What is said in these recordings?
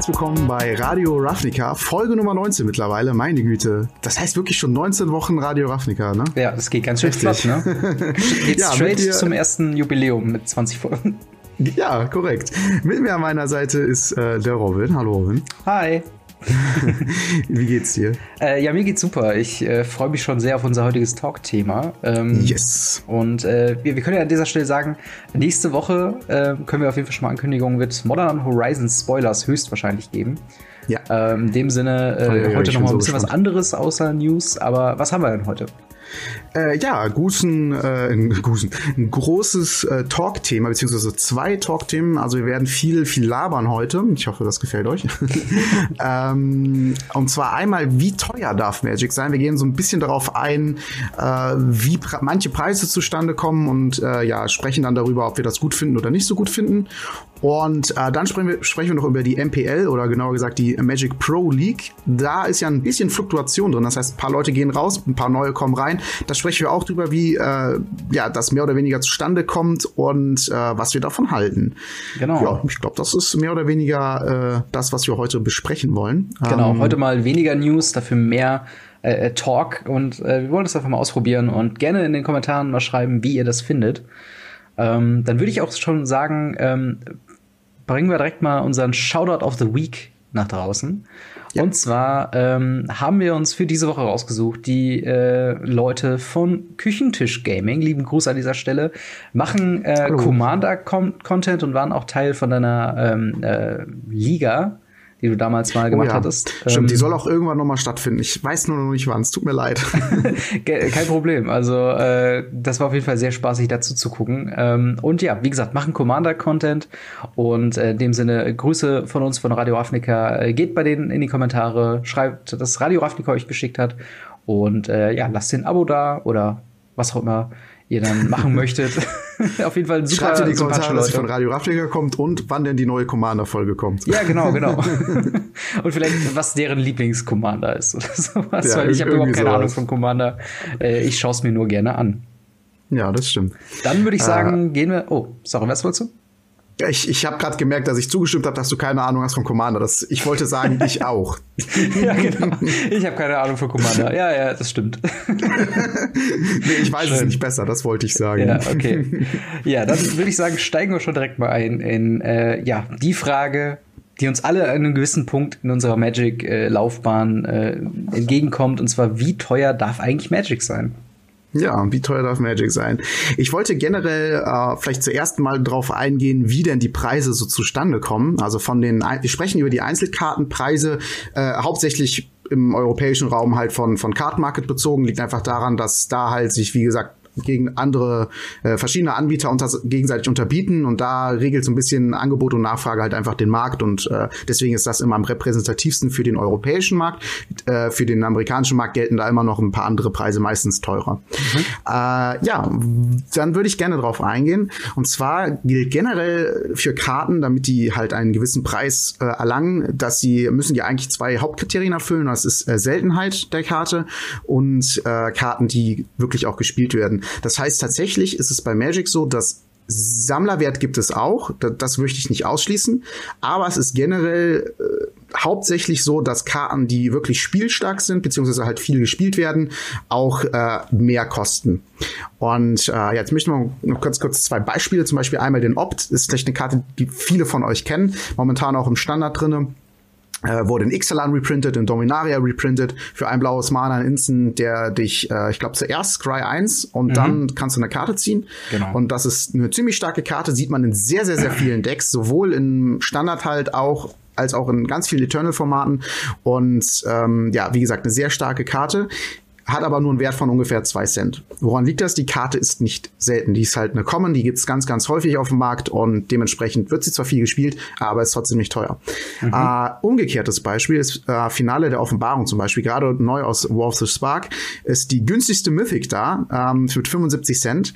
herzlich willkommen bei Radio Ravnica, Folge Nummer 19 mittlerweile, meine Güte. Das heißt wirklich schon 19 Wochen Radio Ravnica, ne? Ja, das geht ganz schön flott, ne? Geht ja, straight zum ersten Jubiläum mit 20 Folgen. Ja, korrekt. Mit mir an meiner Seite ist äh, der Robin. Hallo Robin. Hi. Wie geht's dir? Äh, ja, mir geht's super. Ich äh, freue mich schon sehr auf unser heutiges Talk-Thema. Ähm, yes. Und äh, wir, wir, können ja an dieser Stelle sagen, nächste Woche äh, können wir auf jeden Fall schon mal Ankündigungen mit Modern Horizons Spoilers höchstwahrscheinlich geben. Ja. Ähm, in dem Sinne, äh, heute noch mal ein bisschen so was anderes außer News. Aber was haben wir denn heute? Äh, ja, Gusen, äh, ein, Gusen, ein großes äh, Talk-Thema, beziehungsweise zwei Talk-Themen. Also wir werden viel, viel labern heute. Ich hoffe, das gefällt euch. ähm, und zwar einmal, wie teuer darf Magic sein? Wir gehen so ein bisschen darauf ein, äh, wie manche Preise zustande kommen und äh, ja, sprechen dann darüber, ob wir das gut finden oder nicht so gut finden. Und äh, dann sprechen wir, sprechen wir noch über die MPL oder genauer gesagt die Magic Pro League. Da ist ja ein bisschen Fluktuation drin. Das heißt, ein paar Leute gehen raus, ein paar neue kommen rein. Da sprechen wir auch drüber, wie äh, ja, das mehr oder weniger zustande kommt und äh, was wir davon halten. Genau. Ja, ich glaube, das ist mehr oder weniger äh, das, was wir heute besprechen wollen. Genau, ähm, heute mal weniger News, dafür mehr äh, äh, Talk und äh, wir wollen das einfach mal ausprobieren und gerne in den Kommentaren mal schreiben, wie ihr das findet. Ähm, dann würde ich auch schon sagen, ähm, bringen wir direkt mal unseren Shoutout of the Week nach draußen. Ja. Und zwar ähm, haben wir uns für diese Woche rausgesucht, die äh, Leute von Küchentisch Gaming, lieben Gruß an dieser Stelle, machen äh, Commander-Content und waren auch Teil von deiner ähm, äh, Liga die du damals mal gemacht oh ja. hattest. Stimmt, ähm, die soll auch irgendwann noch mal stattfinden. Ich weiß nur noch nicht wann. Es tut mir leid. Kein Problem. Also äh, das war auf jeden Fall sehr spaßig dazu zu gucken. Ähm, und ja, wie gesagt, machen Commander-Content und äh, in dem Sinne Grüße von uns von Radio Ravnica. Äh, geht bei denen in die Kommentare, schreibt, dass Radio Ravnica euch geschickt hat und äh, ja, lasst den Abo da oder was auch immer ihr dann machen möchtet. Auf jeden Fall ein super Schreibt in die Kommentare, dass von Radio Ravnica kommt und wann denn die neue Commander-Folge kommt. Ja, genau, genau. und vielleicht, was deren Lieblings-Commander ist oder sowas, ja, weil ich habe überhaupt keine sowas. Ahnung von Commander. Äh, ich schaue es mir nur gerne an. Ja, das stimmt. Dann würde ich sagen, äh, gehen wir. Oh, sorry, was wolltest du? Ich, ich habe gerade gemerkt, dass ich zugestimmt habe, dass du keine Ahnung hast von Commander. Das, ich wollte sagen, ich auch. ja, genau. Ich habe keine Ahnung von Commander. Ja, ja, das stimmt. nee, ich weiß Schön. es nicht besser, das wollte ich sagen. Ja, okay. Ja, dann würde ich sagen, steigen wir schon direkt mal ein in äh, ja, die Frage, die uns alle an einem gewissen Punkt in unserer Magic-Laufbahn äh, entgegenkommt. Und zwar, wie teuer darf eigentlich Magic sein? Ja, wie teuer darf Magic sein? Ich wollte generell äh, vielleicht zuerst mal drauf eingehen, wie denn die Preise so zustande kommen. Also von den, wir sprechen über die Einzelkartenpreise, äh, hauptsächlich im europäischen Raum halt von, von Card Market bezogen, liegt einfach daran, dass da halt sich, wie gesagt, gegen andere äh, verschiedene Anbieter unter, gegenseitig unterbieten und da regelt so ein bisschen Angebot und Nachfrage halt einfach den Markt und äh, deswegen ist das immer am repräsentativsten für den europäischen Markt. Äh, für den amerikanischen Markt gelten da immer noch ein paar andere Preise, meistens teurer. Mhm. Äh, ja, dann würde ich gerne drauf eingehen und zwar gilt generell für Karten, damit die halt einen gewissen Preis äh, erlangen, dass sie müssen die eigentlich zwei Hauptkriterien erfüllen. Das ist äh, Seltenheit der Karte und äh, Karten, die wirklich auch gespielt werden. Das heißt, tatsächlich ist es bei Magic so, dass Sammlerwert gibt es auch, das möchte ich nicht ausschließen, aber es ist generell äh, hauptsächlich so, dass Karten, die wirklich spielstark sind, beziehungsweise halt viel gespielt werden, auch äh, mehr kosten. Und äh, jetzt möchte ich noch kurz, kurz zwei Beispiele, zum Beispiel einmal den Opt, ist vielleicht eine Karte, die viele von euch kennen, momentan auch im Standard drinne äh, wurde in Ixalan reprintet, in Dominaria reprintet, für ein blaues Mana ein Instant, der dich, äh, ich glaube, zuerst Scry 1 und mhm. dann kannst du eine Karte ziehen. Genau. Und das ist eine ziemlich starke Karte, sieht man in sehr, sehr, sehr vielen Decks, sowohl im Standard halt auch als auch in ganz vielen Eternal-Formaten. Und ähm, ja, wie gesagt, eine sehr starke Karte hat aber nur einen Wert von ungefähr zwei Cent. Woran liegt das? Die Karte ist nicht selten. Die ist halt eine Common, die gibt's ganz, ganz häufig auf dem Markt und dementsprechend wird sie zwar viel gespielt, aber ist trotzdem nicht teuer. Mhm. Äh, umgekehrtes Beispiel ist äh, Finale der Offenbarung zum Beispiel, gerade neu aus War of the Spark, ist die günstigste Mythic da ähm, für 75 Cent.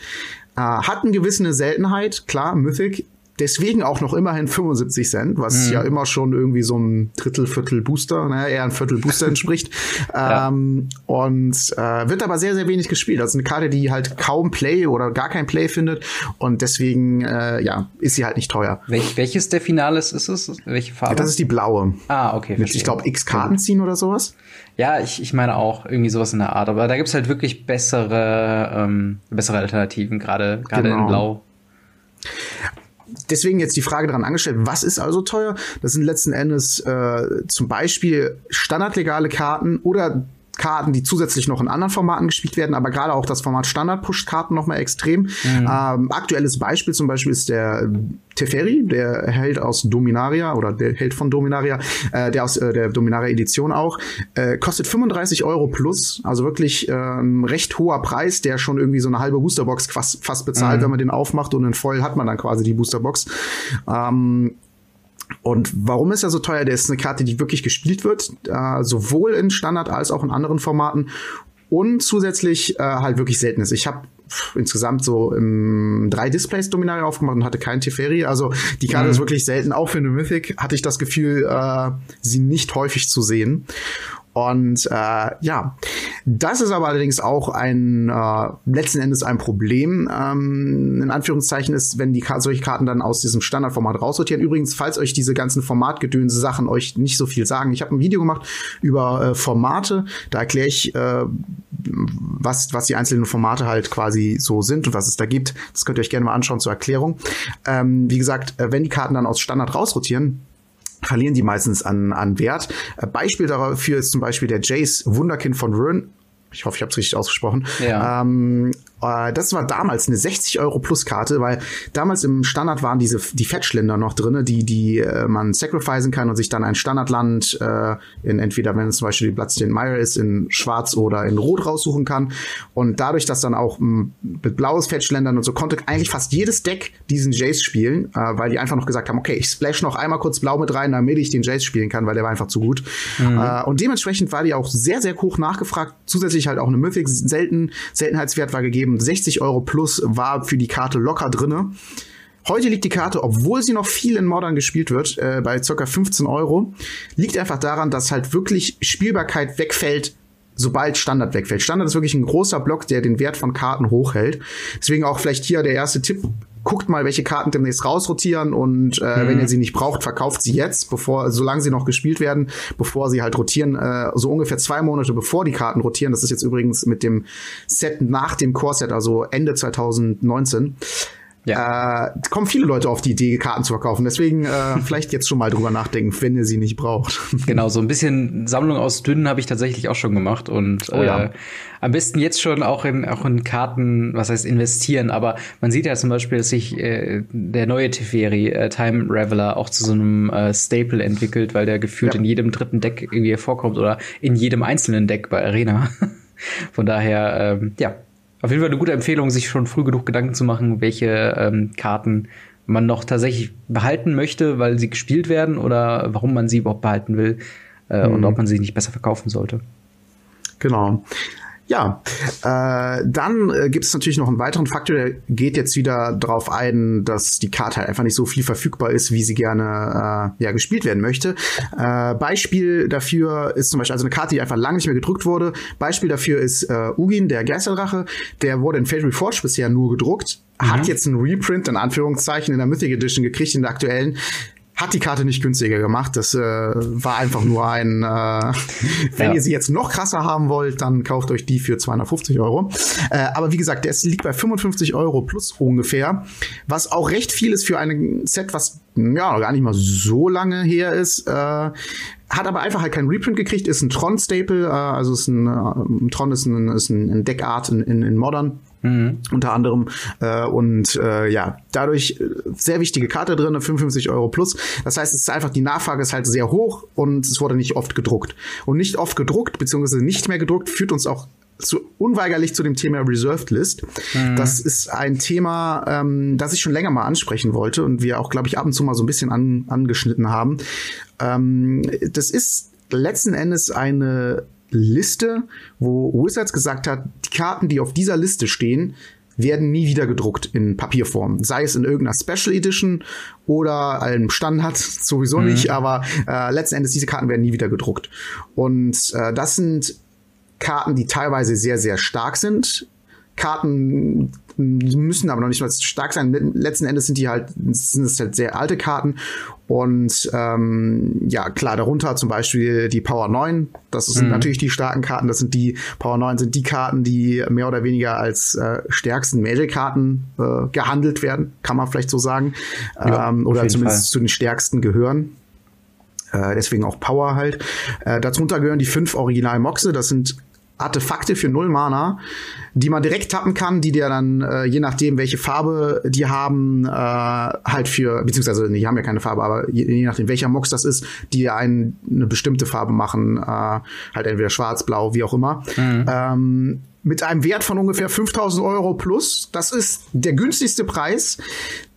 Äh, hat eine gewisse Seltenheit, klar, Mythic Deswegen auch noch immerhin 75 Cent, was mhm. ja immer schon irgendwie so ein Drittel, Viertel Booster, naja, eher ein Viertel Booster entspricht. ja. ähm, und äh, wird aber sehr, sehr wenig gespielt. Also eine Karte, die halt kaum Play oder gar kein Play findet. Und deswegen, äh, ja, ist sie halt nicht teuer. Welch, welches der Finales ist es? Welche Farbe? Das ist die blaue. Ah, okay. Mit, ich glaube, X Karten ziehen oder sowas. Ja, ich, ich meine auch irgendwie sowas in der Art. Aber da gibt's halt wirklich bessere, ähm, bessere Alternativen, gerade gerade genau. in Blau deswegen jetzt die Frage daran angestellt, was ist also teuer? Das sind letzten Endes äh, zum Beispiel standardlegale Karten oder Karten, die zusätzlich noch in anderen Formaten gespielt werden, aber gerade auch das Format Standard pusht Karten noch mal extrem. Mhm. Ähm, aktuelles Beispiel zum Beispiel ist der Teferi, der Held aus Dominaria oder der Held von Dominaria, äh, der aus äh, der Dominaria Edition auch, äh, kostet 35 Euro plus, also wirklich äh, ein recht hoher Preis, der schon irgendwie so eine halbe Boosterbox fast, fast bezahlt, mhm. wenn man den aufmacht und in voll hat man dann quasi die Boosterbox. Ähm, und warum ist er so teuer? Der ist eine Karte, die wirklich gespielt wird, äh, sowohl in Standard als auch in anderen Formaten und zusätzlich äh, halt wirklich selten ist. Ich habe insgesamt so im drei Displays Dominaria aufgemacht und hatte keinen Teferi. Also die Karte mhm. ist wirklich selten. Auch für eine Mythic hatte ich das Gefühl, äh, sie nicht häufig zu sehen. Und äh, ja, das ist aber allerdings auch ein äh, letzten Endes ein Problem. Ähm, in Anführungszeichen ist, wenn die solche Karten dann aus diesem Standardformat raussortieren. Übrigens, falls euch diese ganzen Formatgedönse Sachen euch nicht so viel sagen, ich habe ein Video gemacht über äh, Formate. Da erkläre ich, äh, was was die einzelnen Formate halt quasi so sind und was es da gibt. Das könnt ihr euch gerne mal anschauen zur Erklärung. Ähm, wie gesagt, äh, wenn die Karten dann aus Standard rausrotieren verlieren die meistens an, an Wert. Äh, Beispiel dafür ist zum Beispiel der Jace Wunderkind von Rön. Ich hoffe, ich habe es richtig ausgesprochen. Ja. Ähm, äh, das war damals eine 60 Euro plus Karte, weil damals im Standard waren diese die Fettschlinder noch drinne, die die äh, man sacrificen kann und sich dann ein Standardland äh, in entweder wenn es zum Beispiel die Bloodstained Mire ist in Schwarz oder in Rot raussuchen kann und dadurch, dass dann auch m, mit blaues Fettschländern und so konnte eigentlich fast jedes Deck diesen Jace spielen, äh, weil die einfach noch gesagt haben, okay, ich splash noch einmal kurz blau mit rein, damit ich den Jace spielen kann, weil der war einfach zu gut. Mhm. Äh, und dementsprechend war die auch sehr sehr hoch nachgefragt. Zusätzlich halt auch eine Mythic selten Seltenheitswert war gegeben 60 Euro plus war für die Karte locker drinne. Heute liegt die Karte, obwohl sie noch viel in Modern gespielt wird, äh, bei ca. 15 Euro. Liegt einfach daran, dass halt wirklich Spielbarkeit wegfällt, sobald Standard wegfällt. Standard ist wirklich ein großer Block, der den Wert von Karten hochhält. Deswegen auch vielleicht hier der erste Tipp guckt mal, welche Karten demnächst rausrotieren und äh, mhm. wenn ihr sie nicht braucht, verkauft sie jetzt, bevor, solange sie noch gespielt werden, bevor sie halt rotieren, äh, so ungefähr zwei Monate bevor die Karten rotieren. Das ist jetzt übrigens mit dem Set nach dem Core-Set, also Ende 2019 ja. äh, kommen viele Leute auf die Idee, Karten zu verkaufen. Deswegen äh, vielleicht jetzt schon mal drüber nachdenken, wenn ihr sie nicht braucht. Genau, so ein bisschen Sammlung aus Dünnen habe ich tatsächlich auch schon gemacht und oh, ja. äh, am besten jetzt schon auch in auch in Karten, was heißt investieren. Aber man sieht ja zum Beispiel, dass sich äh, der neue Teferi äh, Time Raveler auch zu so einem äh, Staple entwickelt, weil der gefühlt ja. in jedem dritten Deck irgendwie vorkommt oder in jedem einzelnen Deck bei Arena. Von daher, ähm, ja, auf jeden Fall eine gute Empfehlung, sich schon früh genug Gedanken zu machen, welche ähm, Karten man noch tatsächlich behalten möchte, weil sie gespielt werden oder warum man sie überhaupt behalten will äh, mhm. und ob man sie nicht besser verkaufen sollte. Genau. Ja, äh, dann äh, gibt es natürlich noch einen weiteren Faktor, der geht jetzt wieder darauf ein, dass die Karte halt einfach nicht so viel verfügbar ist, wie sie gerne äh, ja, gespielt werden möchte. Äh, Beispiel dafür ist zum Beispiel also eine Karte, die einfach lange nicht mehr gedruckt wurde. Beispiel dafür ist äh, Ugin, der Geisterdrache. Der wurde in Fate Reforged bisher nur gedruckt. Mhm. Hat jetzt einen Reprint in Anführungszeichen in der Mythic Edition gekriegt, in der aktuellen hat die Karte nicht günstiger gemacht. Das äh, war einfach nur ein, äh, wenn ja. ihr sie jetzt noch krasser haben wollt, dann kauft euch die für 250 Euro. Äh, aber wie gesagt, der liegt bei 55 Euro plus ungefähr, was auch recht viel ist für ein Set, was ja gar nicht mal so lange her ist. Äh, hat aber einfach halt keinen Reprint gekriegt, ist ein Tron-Staple, äh, also ist ein, äh, Tron ist ein, ist ein Deckart in, in, in Modern. Mhm. Unter anderem. Äh, und äh, ja, dadurch äh, sehr wichtige Karte drin, 55 Euro plus. Das heißt, es ist einfach, die Nachfrage ist halt sehr hoch und es wurde nicht oft gedruckt. Und nicht oft gedruckt, beziehungsweise nicht mehr gedruckt, führt uns auch zu, unweigerlich zu dem Thema Reserved List. Mhm. Das ist ein Thema, ähm, das ich schon länger mal ansprechen wollte und wir auch, glaube ich, ab und zu mal so ein bisschen an, angeschnitten haben. Ähm, das ist letzten Endes eine Liste, wo Wizards gesagt hat, die Karten, die auf dieser Liste stehen, werden nie wieder gedruckt in Papierform. Sei es in irgendeiner Special Edition oder einem Standard, sowieso mhm. nicht, aber äh, letzten Endes, diese Karten werden nie wieder gedruckt. Und äh, das sind Karten, die teilweise sehr, sehr stark sind. Karten müssen aber noch nicht mal stark sein. Letzten Endes sind die halt, sind es halt sehr alte Karten. Und ähm, ja, klar, darunter zum Beispiel die Power 9. Das sind mhm. natürlich die starken Karten. Das sind die, Power 9 sind die Karten, die mehr oder weniger als äh, stärksten Magic-Karten äh, gehandelt werden, kann man vielleicht so sagen. Ja, ähm, oder zumindest Fall. zu den stärksten gehören äh, deswegen auch Power halt. Äh, darunter gehören die fünf Original Moxe, das sind Artefakte für null Mana, die man direkt tappen kann, die dir dann, äh, je nachdem, welche Farbe die haben, äh, halt für, beziehungsweise die haben ja keine Farbe, aber je, je nachdem, welcher Mox das ist, die einen eine bestimmte Farbe machen, äh, halt entweder schwarz, blau, wie auch immer. Mhm. Ähm, mit einem Wert von ungefähr 5000 Euro plus. Das ist der günstigste Preis.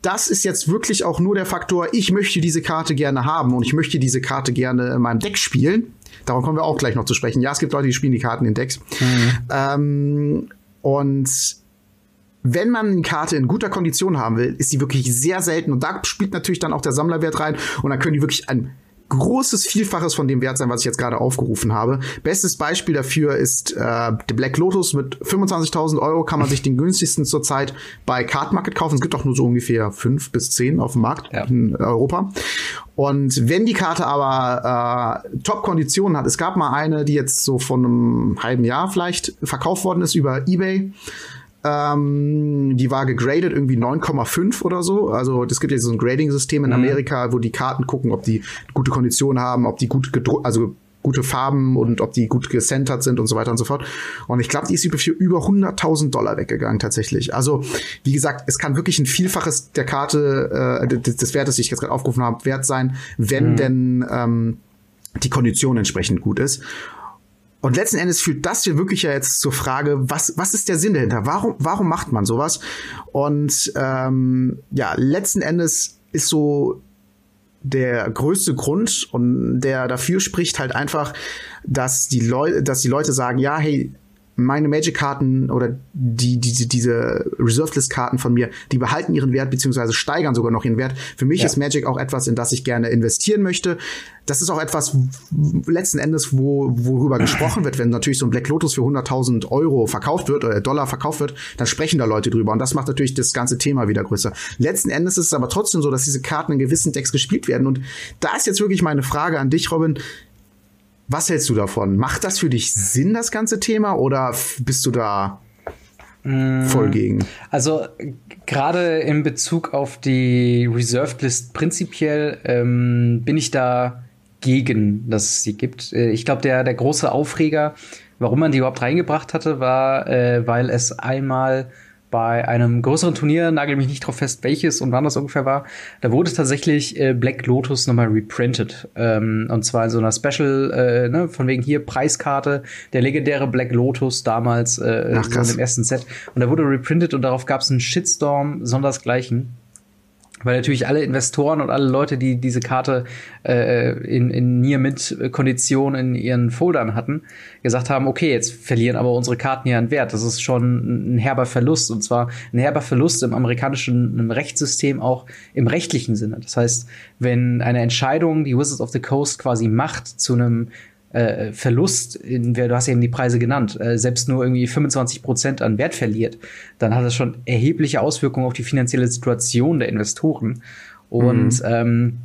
Das ist jetzt wirklich auch nur der Faktor, ich möchte diese Karte gerne haben und ich möchte diese Karte gerne in meinem Deck spielen. Darauf kommen wir auch gleich noch zu sprechen. Ja, es gibt Leute, die spielen die Karten in Decks. Mhm. Ähm, und wenn man eine Karte in guter Kondition haben will, ist die wirklich sehr selten. Und da spielt natürlich dann auch der Sammlerwert rein. Und dann können die wirklich ein großes Vielfaches von dem Wert sein, was ich jetzt gerade aufgerufen habe. Bestes Beispiel dafür ist äh, der Black Lotus mit 25.000 Euro kann man sich den günstigsten zurzeit bei Card Market kaufen. Es gibt auch nur so ungefähr fünf bis zehn auf dem Markt ja. in Europa. Und wenn die Karte aber äh, Top-Konditionen hat, es gab mal eine, die jetzt so von einem halben Jahr vielleicht verkauft worden ist über eBay ähm, die war gegradet irgendwie 9,5 oder so. Also es gibt ja so ein Grading-System in mhm. Amerika, wo die Karten gucken, ob die gute Konditionen haben, ob die gut gedruckt, also gute Farben und ob die gut gecentert sind und so weiter und so fort. Und ich glaube, die ist für über 100.000 Dollar weggegangen tatsächlich. Also wie gesagt, es kann wirklich ein Vielfaches der Karte, äh, des, des Wertes, den ich jetzt gerade aufgerufen habe, wert sein, wenn mhm. denn ähm, die Kondition entsprechend gut ist. Und letzten Endes führt das hier wirklich ja jetzt zur Frage, was, was ist der Sinn dahinter? Warum, warum macht man sowas? Und ähm, ja, letzten Endes ist so der größte Grund und der dafür spricht halt einfach, dass die Leute, dass die Leute sagen, ja, hey, meine Magic-Karten oder die, die, diese Reserved-List-Karten von mir, die behalten ihren Wert beziehungsweise steigern sogar noch ihren Wert. Für mich ja. ist Magic auch etwas, in das ich gerne investieren möchte. Das ist auch etwas letzten Endes, wo, worüber gesprochen wird, wenn natürlich so ein Black Lotus für 100.000 Euro verkauft wird oder Dollar verkauft wird, dann sprechen da Leute drüber und das macht natürlich das ganze Thema wieder größer. Letzten Endes ist es aber trotzdem so, dass diese Karten in gewissen Decks gespielt werden und da ist jetzt wirklich meine Frage an dich, Robin. Was hältst du davon? Macht das für dich Sinn, das ganze Thema, oder bist du da mm, voll gegen? Also gerade in Bezug auf die Reserved List prinzipiell ähm, bin ich da gegen, dass es sie gibt. Äh, ich glaube, der, der große Aufreger, warum man die überhaupt reingebracht hatte, war, äh, weil es einmal bei einem größeren Turnier, nagel mich nicht drauf fest, welches und wann das ungefähr war, da wurde tatsächlich äh, Black Lotus nochmal reprintet. Ähm, und zwar in so einer Special, äh, ne, von wegen hier Preiskarte, der legendäre Black Lotus damals äh, Ach, so in dem ersten Set. Und da wurde reprintet und darauf gab es einen Shitstorm, sondersgleichen weil natürlich alle Investoren und alle Leute, die diese Karte äh, in, in Near-Mint-Kondition in ihren Foldern hatten, gesagt haben, okay, jetzt verlieren aber unsere Karten ja an Wert. Das ist schon ein herber Verlust. Und zwar ein herber Verlust im amerikanischen Rechtssystem auch im rechtlichen Sinne. Das heißt, wenn eine Entscheidung die Wizards of the Coast quasi macht zu einem äh, Verlust, in, du hast ja eben die Preise genannt, äh, selbst nur irgendwie 25 Prozent an Wert verliert, dann hat das schon erhebliche Auswirkungen auf die finanzielle Situation der Investoren. Und mhm. ähm,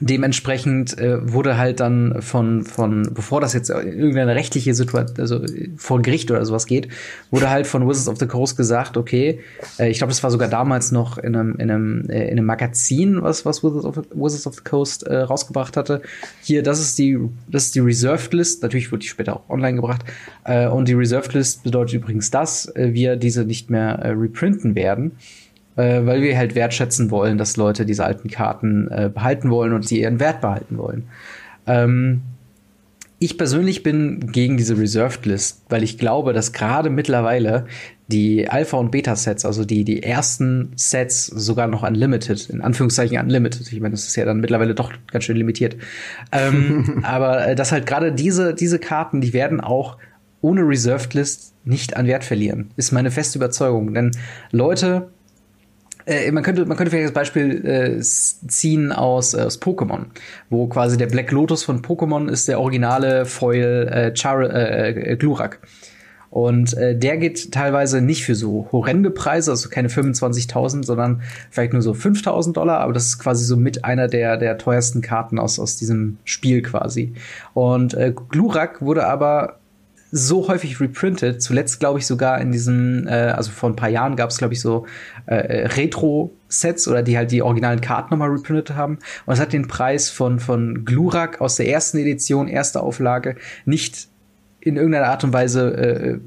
dementsprechend äh, wurde halt dann von, von, bevor das jetzt in irgendeine rechtliche Situation, also vor Gericht oder sowas geht, wurde halt von Wizards of the Coast gesagt, okay, äh, ich glaube, das war sogar damals noch in einem, in einem, äh, in einem Magazin, was, was Wizards of, Wizards of the Coast äh, rausgebracht hatte. Hier, das ist die, das ist die Reserved List. Natürlich wurde die später auch online gebracht. Äh, und die Reserved List bedeutet übrigens, dass äh, wir diese nicht mehr äh, reprinten werden äh, weil wir halt wertschätzen wollen, dass Leute diese alten Karten äh, behalten wollen und sie ihren Wert behalten wollen. Ähm, ich persönlich bin gegen diese Reserved List, weil ich glaube, dass gerade mittlerweile die Alpha- und Beta-Sets, also die, die ersten Sets sogar noch unlimited, in Anführungszeichen unlimited. Ich meine, das ist ja dann mittlerweile doch ganz schön limitiert. ähm, aber äh, dass halt gerade diese, diese Karten, die werden auch ohne Reserved List nicht an Wert verlieren. Ist meine feste Überzeugung. Denn Leute, äh, man könnte, man könnte vielleicht das Beispiel äh, ziehen aus, äh, aus Pokémon, wo quasi der Black Lotus von Pokémon ist der originale Foil äh, Char äh, äh, Glurak. Und äh, der geht teilweise nicht für so horrende Preise, also keine 25.000, sondern vielleicht nur so 5.000 Dollar. Aber das ist quasi so mit einer der, der teuersten Karten aus, aus diesem Spiel quasi. Und äh, Glurak wurde aber so häufig reprintet. Zuletzt glaube ich sogar in diesem, äh, also vor ein paar Jahren gab es glaube ich so äh, Retro-Sets oder die halt die originalen Karten nochmal reprintet haben. Und es hat den Preis von von Glurak aus der ersten Edition, erste Auflage nicht in irgendeiner Art und Weise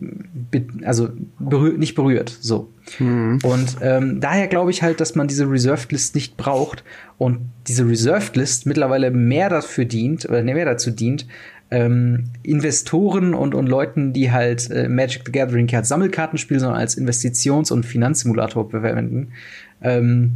äh, also berühr nicht berührt. So. Mhm. Und ähm, daher glaube ich halt, dass man diese Reserved List nicht braucht und diese Reserved List mittlerweile mehr dafür dient oder mehr dazu dient, ähm, Investoren und, und Leuten, die halt äh, Magic the Gathering als Sammelkarten spielen, sondern als Investitions- und Finanzsimulator verwenden. Ähm,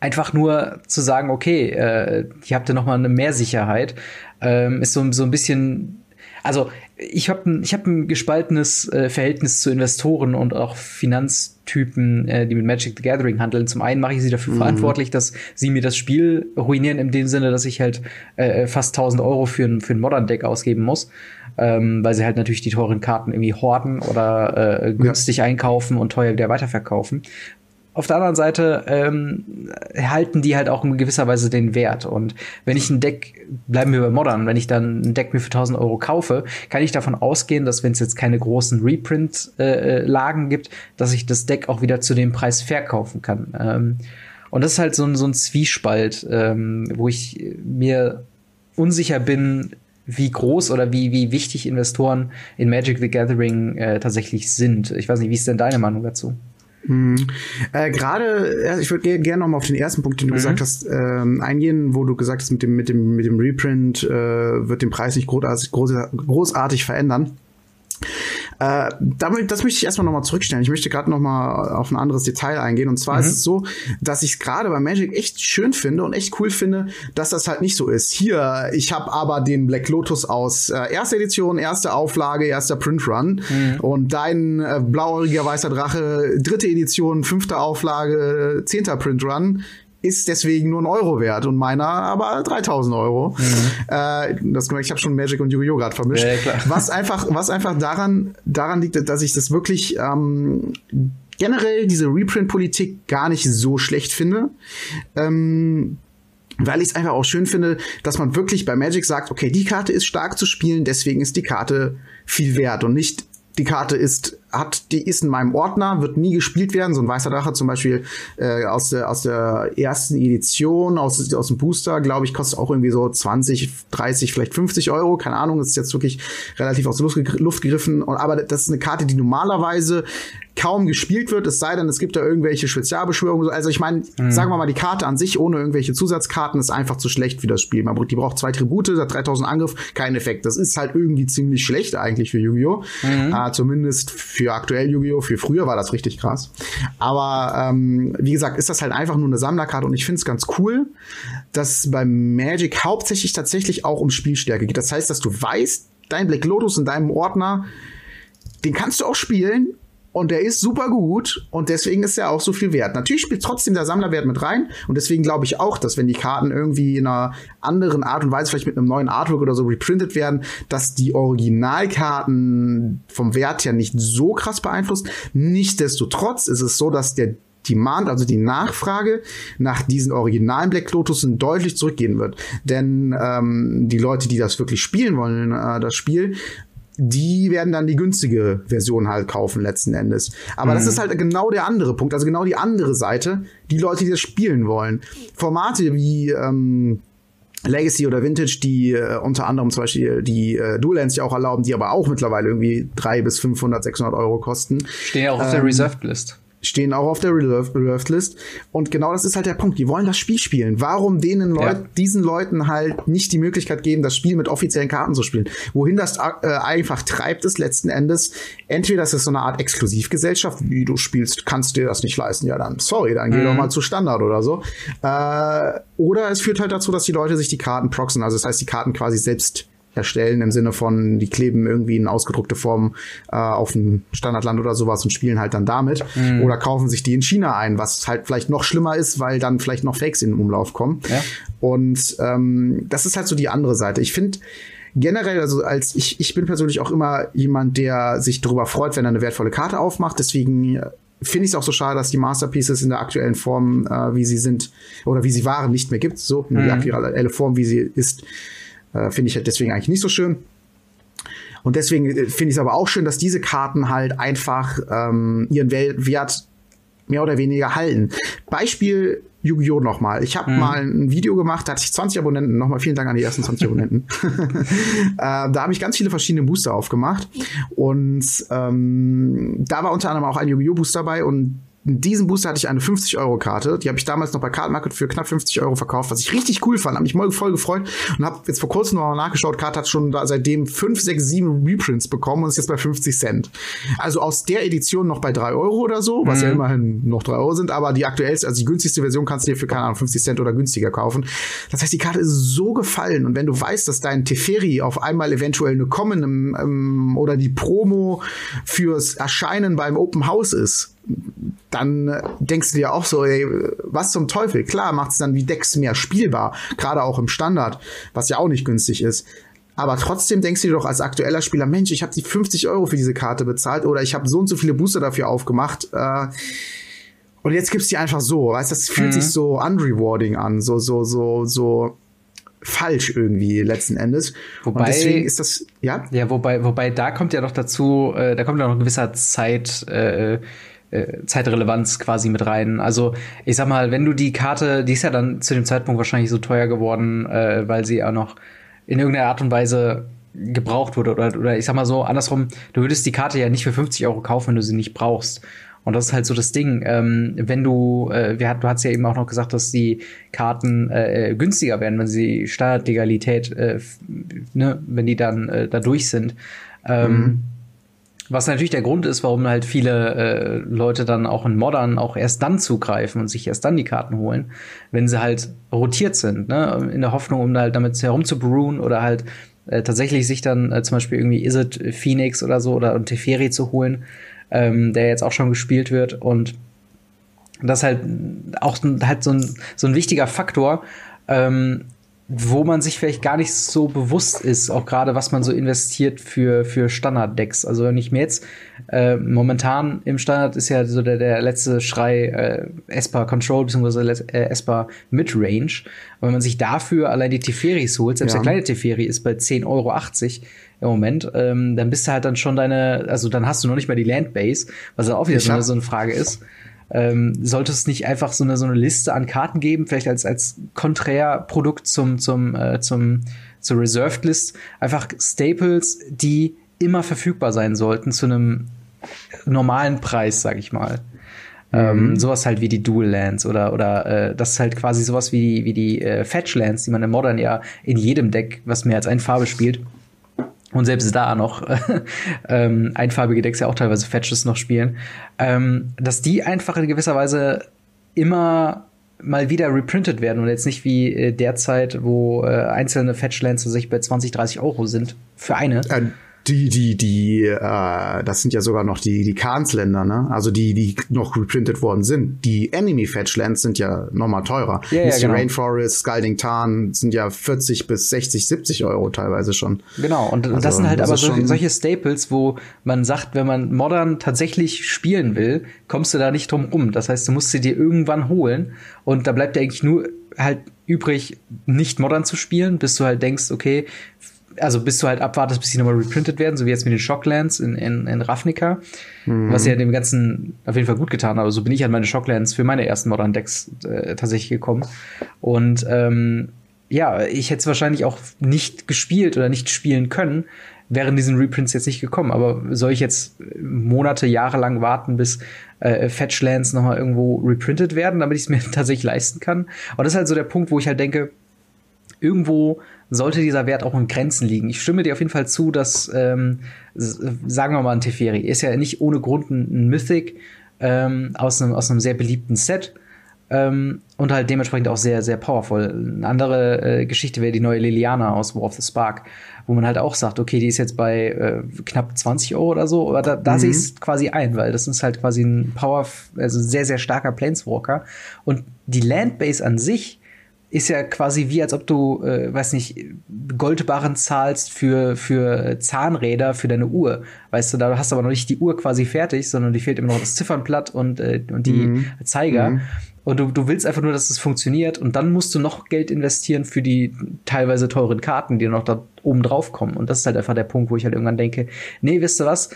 einfach nur zu sagen, okay, äh, hier habt ihr noch mal eine Mehrsicherheit, ähm, ist so, so ein bisschen also ich habe ein, ich hab ein gespaltenes äh, Verhältnis zu Investoren und auch Finanztypen, äh, die mit Magic the Gathering handeln. Zum einen mache ich sie dafür mhm. verantwortlich, dass sie mir das Spiel ruinieren, in dem Sinne, dass ich halt äh, fast 1000 Euro für ein, für ein Modern-Deck ausgeben muss. Ähm, weil sie halt natürlich die teuren Karten irgendwie horten oder äh, günstig ja. einkaufen und teuer wieder weiterverkaufen auf der anderen Seite ähm, halten die halt auch in gewisser Weise den Wert. Und wenn ich ein Deck, bleiben wir bei Modern, wenn ich dann ein Deck mir für 1000 Euro kaufe, kann ich davon ausgehen, dass wenn es jetzt keine großen Reprint-Lagen äh, gibt, dass ich das Deck auch wieder zu dem Preis verkaufen kann. Ähm, und das ist halt so ein, so ein Zwiespalt, ähm, wo ich mir unsicher bin, wie groß oder wie, wie wichtig Investoren in Magic the Gathering äh, tatsächlich sind. Ich weiß nicht, wie ist denn deine Meinung dazu? Mhm. Äh, Gerade, ich würde gerne noch mal auf den ersten Punkt, den du mhm. gesagt hast, ähm, eingehen, wo du gesagt hast, mit dem mit dem mit dem Reprint äh, wird den Preis nicht großartig, großartig verändern. Äh, damit, das möchte ich erstmal nochmal zurückstellen. Ich möchte gerade nochmal auf ein anderes Detail eingehen. Und zwar mhm. ist es so, dass ich es gerade bei Magic echt schön finde und echt cool finde, dass das halt nicht so ist. Hier, ich habe aber den Black Lotus aus äh, erster Edition, erste Auflage, erster Print Run. Mhm. Und dein äh, blauäugiger weißer Drache, dritte Edition, fünfte Auflage, zehnter Print Run ist deswegen nur ein Euro wert und meiner aber 3000 Euro. Mhm. Äh, das ich habe schon Magic und Yu-Gi-Oh! gerade vermischt. Ja, was einfach, was einfach daran, daran liegt, dass ich das wirklich ähm, generell diese Reprint-Politik gar nicht so schlecht finde. Ähm, weil ich es einfach auch schön finde, dass man wirklich bei Magic sagt, okay, die Karte ist stark zu spielen, deswegen ist die Karte viel wert und nicht die Karte ist, hat, die ist in meinem Ordner, wird nie gespielt werden. So ein weißer Drache zum Beispiel äh, aus, der, aus der ersten Edition, aus, aus dem Booster, glaube ich, kostet auch irgendwie so 20, 30, vielleicht 50 Euro. Keine Ahnung, das ist jetzt wirklich relativ aus der Luft, Luft gegriffen. Aber das ist eine Karte, die normalerweise kaum gespielt wird, es sei denn, es gibt da irgendwelche Spezialbeschwörungen. Also ich meine, mhm. sagen wir mal, die Karte an sich ohne irgendwelche Zusatzkarten ist einfach zu schlecht für das Spiel. Man, die braucht zwei Tribute, hat 3000 Angriff, kein Effekt. Das ist halt irgendwie ziemlich schlecht eigentlich für Yu-Gi-Oh! Mhm. Äh, zumindest für aktuell Yu-Gi-Oh! Für früher war das richtig krass. Aber ähm, wie gesagt, ist das halt einfach nur eine Sammlerkarte und ich finde es ganz cool, dass bei Magic hauptsächlich tatsächlich auch um Spielstärke geht. Das heißt, dass du weißt, dein Black Lotus in deinem Ordner, den kannst du auch spielen und der ist super gut und deswegen ist er auch so viel wert. Natürlich spielt trotzdem der Sammlerwert mit rein und deswegen glaube ich auch, dass wenn die Karten irgendwie in einer anderen Art und Weise, vielleicht mit einem neuen Artwork oder so reprintet werden, dass die Originalkarten vom Wert her nicht so krass beeinflusst. Nichtsdestotrotz ist es so, dass der Demand, also die Nachfrage nach diesen originalen Black Lotus deutlich zurückgehen wird. Denn ähm, die Leute, die das wirklich spielen wollen, äh, das Spiel, die werden dann die günstige Version halt kaufen letzten Endes. Aber mhm. das ist halt genau der andere Punkt, also genau die andere Seite, die Leute, die das spielen wollen. Formate wie ähm, Legacy oder Vintage, die äh, unter anderem zum Beispiel die äh, Dual Lands ja auch erlauben, die aber auch mittlerweile irgendwie drei bis 500, 600 Euro kosten. Stehen ja auch auf ähm, der Reserved List stehen auch auf der Reserved List. Und genau das ist halt der Punkt. Die wollen das Spiel spielen. Warum denen Leut, ja. diesen Leuten halt nicht die Möglichkeit geben, das Spiel mit offiziellen Karten zu spielen? Wohin das äh, einfach treibt, ist letzten Endes entweder das ist so eine Art Exklusivgesellschaft, wie du spielst, kannst dir das nicht leisten. Ja, dann sorry, dann geh mhm. doch mal zu Standard oder so. Äh, oder es führt halt dazu, dass die Leute sich die Karten proxen. Also das heißt, die Karten quasi selbst erstellen, im Sinne von, die kleben irgendwie in ausgedruckte Form äh, auf ein Standardland oder sowas und spielen halt dann damit. Mhm. Oder kaufen sich die in China ein, was halt vielleicht noch schlimmer ist, weil dann vielleicht noch Fakes in den Umlauf kommen. Ja. Und ähm, das ist halt so die andere Seite. Ich finde, generell, also als ich, ich bin persönlich auch immer jemand, der sich darüber freut, wenn er eine wertvolle Karte aufmacht. Deswegen finde ich es auch so schade, dass die Masterpieces in der aktuellen Form, äh, wie sie sind oder wie sie waren, nicht mehr gibt. So, mhm. die aktuelle Form, wie sie ist, äh, finde ich deswegen eigentlich nicht so schön. Und deswegen äh, finde ich es aber auch schön, dass diese Karten halt einfach ähm, ihren Wert mehr oder weniger halten. Beispiel Yu-Gi-Oh! nochmal. Ich habe mhm. mal ein Video gemacht, da hatte ich 20 Abonnenten. Nochmal vielen Dank an die ersten 20 Abonnenten. äh, da habe ich ganz viele verschiedene Booster aufgemacht. Und ähm, da war unter anderem auch ein Yu-Gi-Oh! Booster dabei und in diesem Booster hatte ich eine 50-Euro-Karte. Die habe ich damals noch bei Card Market für knapp 50 Euro verkauft, was ich richtig cool fand. Habe mich voll gefreut und habe jetzt vor kurzem noch mal nachgeschaut. Card hat schon da seitdem 5, 6, 7 Reprints bekommen und ist jetzt bei 50 Cent. Also aus der Edition noch bei 3 Euro oder so, was mhm. ja immerhin noch 3 Euro sind. Aber die aktuellste, also die günstigste Version kannst du dir für, keine Ahnung, 50 Cent oder günstiger kaufen. Das heißt, die Karte ist so gefallen. Und wenn du weißt, dass dein Teferi auf einmal eventuell eine im, im, oder die Promo fürs Erscheinen beim Open House ist, dann denkst du dir auch so, ey, was zum Teufel? Klar macht es dann die Decks mehr spielbar, gerade auch im Standard, was ja auch nicht günstig ist. Aber trotzdem denkst du dir doch als aktueller Spieler, Mensch, ich habe die 50 Euro für diese Karte bezahlt oder ich habe so und so viele Booster dafür aufgemacht. Äh, und jetzt gibt's die einfach so, weißt das fühlt mhm. sich so unrewarding an, so, so, so, so falsch irgendwie letzten Endes. Wobei, und deswegen ist das, ja? Ja, wobei, wobei da kommt ja noch dazu, äh, da kommt ja noch ein gewisser Zeit, äh, äh, Zeitrelevanz quasi mit rein. Also ich sag mal, wenn du die Karte, die ist ja dann zu dem Zeitpunkt wahrscheinlich so teuer geworden, äh, weil sie auch noch in irgendeiner Art und Weise gebraucht wurde oder, oder ich sag mal so andersrum, du würdest die Karte ja nicht für 50 Euro kaufen, wenn du sie nicht brauchst. Und das ist halt so das Ding. Ähm, wenn du, äh, wir du hast ja eben auch noch gesagt, dass die Karten äh, günstiger werden, wenn sie Standardlegalität, äh, ne, wenn die dann äh, da durch sind. Ähm, mhm. Was natürlich der Grund ist, warum halt viele äh, Leute dann auch in Modern auch erst dann zugreifen und sich erst dann die Karten holen, wenn sie halt rotiert sind, ne? In der Hoffnung, um halt damit herumzubrewen oder halt äh, tatsächlich sich dann äh, zum Beispiel irgendwie Izzet Phoenix oder so oder Teferi zu holen, ähm, der jetzt auch schon gespielt wird und das halt auch halt so ein, so ein wichtiger Faktor, ähm, wo man sich vielleicht gar nicht so bewusst ist, auch gerade was man so investiert für, für Standard-Decks. Also wenn ich mir jetzt äh, momentan im Standard ist ja so der, der letzte Schrei äh, Esper Control bzw. Äh, Esper Midrange. Und wenn man sich dafür allein die Teferis holt, selbst ja. der kleine Teferi ist bei 10,80 Euro im Moment, ähm, dann bist du halt dann schon deine, also dann hast du noch nicht mal die Landbase, was auch wieder so eine, so eine Frage ist ähm, sollte es nicht einfach so eine, so eine Liste an Karten geben, vielleicht als, als Konträrprodukt zum, zum, äh, zum, zur Reserved List, einfach Staples, die immer verfügbar sein sollten zu einem normalen Preis, sag ich mal. Ähm, mhm. sowas halt wie die Dual Lands oder oder äh, das ist halt quasi sowas wie die, wie die äh, Fetch Lands, die man im Modern ja in jedem Deck, was mehr als eine Farbe spielt, und selbst da noch ähm, einfarbige Decks ja auch teilweise Fetches noch spielen, ähm, dass die einfach in gewisser Weise immer mal wieder reprintet werden und jetzt nicht wie äh, derzeit, wo äh, einzelne Fetchlands sich bei 20, 30 Euro sind für eine. Äh, die, die, die, äh, das sind ja sogar noch die, die Khans-Länder, ne? Also die, die noch reprintet worden sind. Die Enemy-Fetchlands sind ja nochmal teurer. Ja, ja, genau. Rainforest, Scalding Tarn sind ja 40 bis 60, 70 Euro teilweise schon. Genau, und also, das sind halt das aber so, solche Staples, wo man sagt, wenn man Modern tatsächlich spielen will, kommst du da nicht drum rum. Das heißt, du musst sie dir irgendwann holen und da bleibt ja eigentlich nur halt übrig, nicht Modern zu spielen, bis du halt denkst, okay, also bis du halt abwartest, bis sie nochmal reprintet werden, so wie jetzt mit den Shocklands in, in, in Ravnica, mhm. was ja dem Ganzen auf jeden Fall gut getan hat. Aber so bin ich an meine Shocklands für meine ersten Modern Decks äh, tatsächlich gekommen. Und ähm, ja, ich hätte es wahrscheinlich auch nicht gespielt oder nicht spielen können, wären diesen Reprints jetzt nicht gekommen. Aber soll ich jetzt Monate, Jahre lang warten, bis äh, Fetchlands nochmal irgendwo reprintet werden, damit ich es mir tatsächlich leisten kann? Und das ist halt so der Punkt, wo ich halt denke, irgendwo sollte dieser Wert auch in Grenzen liegen. Ich stimme dir auf jeden Fall zu, dass, ähm, sagen wir mal, ein Teferi ist ja nicht ohne Grund ein, Mythic ähm, aus, einem, aus einem sehr beliebten Set ähm, und halt dementsprechend auch sehr, sehr powerful. Eine andere äh, Geschichte wäre die neue Liliana aus War of the Spark. wo man halt auch sagt, okay, die ist jetzt bei äh, knapp 20 Euro oder so, aber da, da mhm. sehe ich es quasi ein, weil das ist halt quasi ein Power, also sehr, sehr starker Planeswalker. Und die Landbase an sich ist ja quasi wie, als ob du, äh, weiß nicht, Goldbarren zahlst für, für Zahnräder für deine Uhr. Weißt du, da hast du aber noch nicht die Uhr quasi fertig, sondern die fehlt immer noch das Ziffernblatt und, äh, und die mhm. Zeiger. Mhm. Und du, du willst einfach nur, dass es funktioniert und dann musst du noch Geld investieren für die teilweise teuren Karten, die noch da oben drauf kommen. Und das ist halt einfach der Punkt, wo ich halt irgendwann denke, nee, wisst ihr was?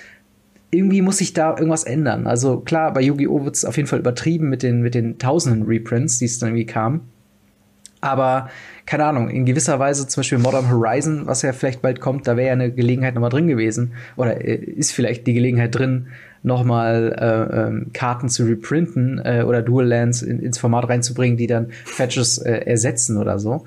Irgendwie muss sich da irgendwas ändern. Also klar, bei Yu-Gi-Oh! wird es auf jeden Fall übertrieben mit den, mit den tausenden Reprints, die es dann irgendwie kamen. Aber keine Ahnung, in gewisser Weise zum Beispiel Modern Horizon, was ja vielleicht bald kommt, da wäre ja eine Gelegenheit nochmal drin gewesen. Oder äh, ist vielleicht die Gelegenheit drin, nochmal äh, ähm, Karten zu reprinten äh, oder Dual Lands in, ins Format reinzubringen, die dann Fetches äh, ersetzen oder so.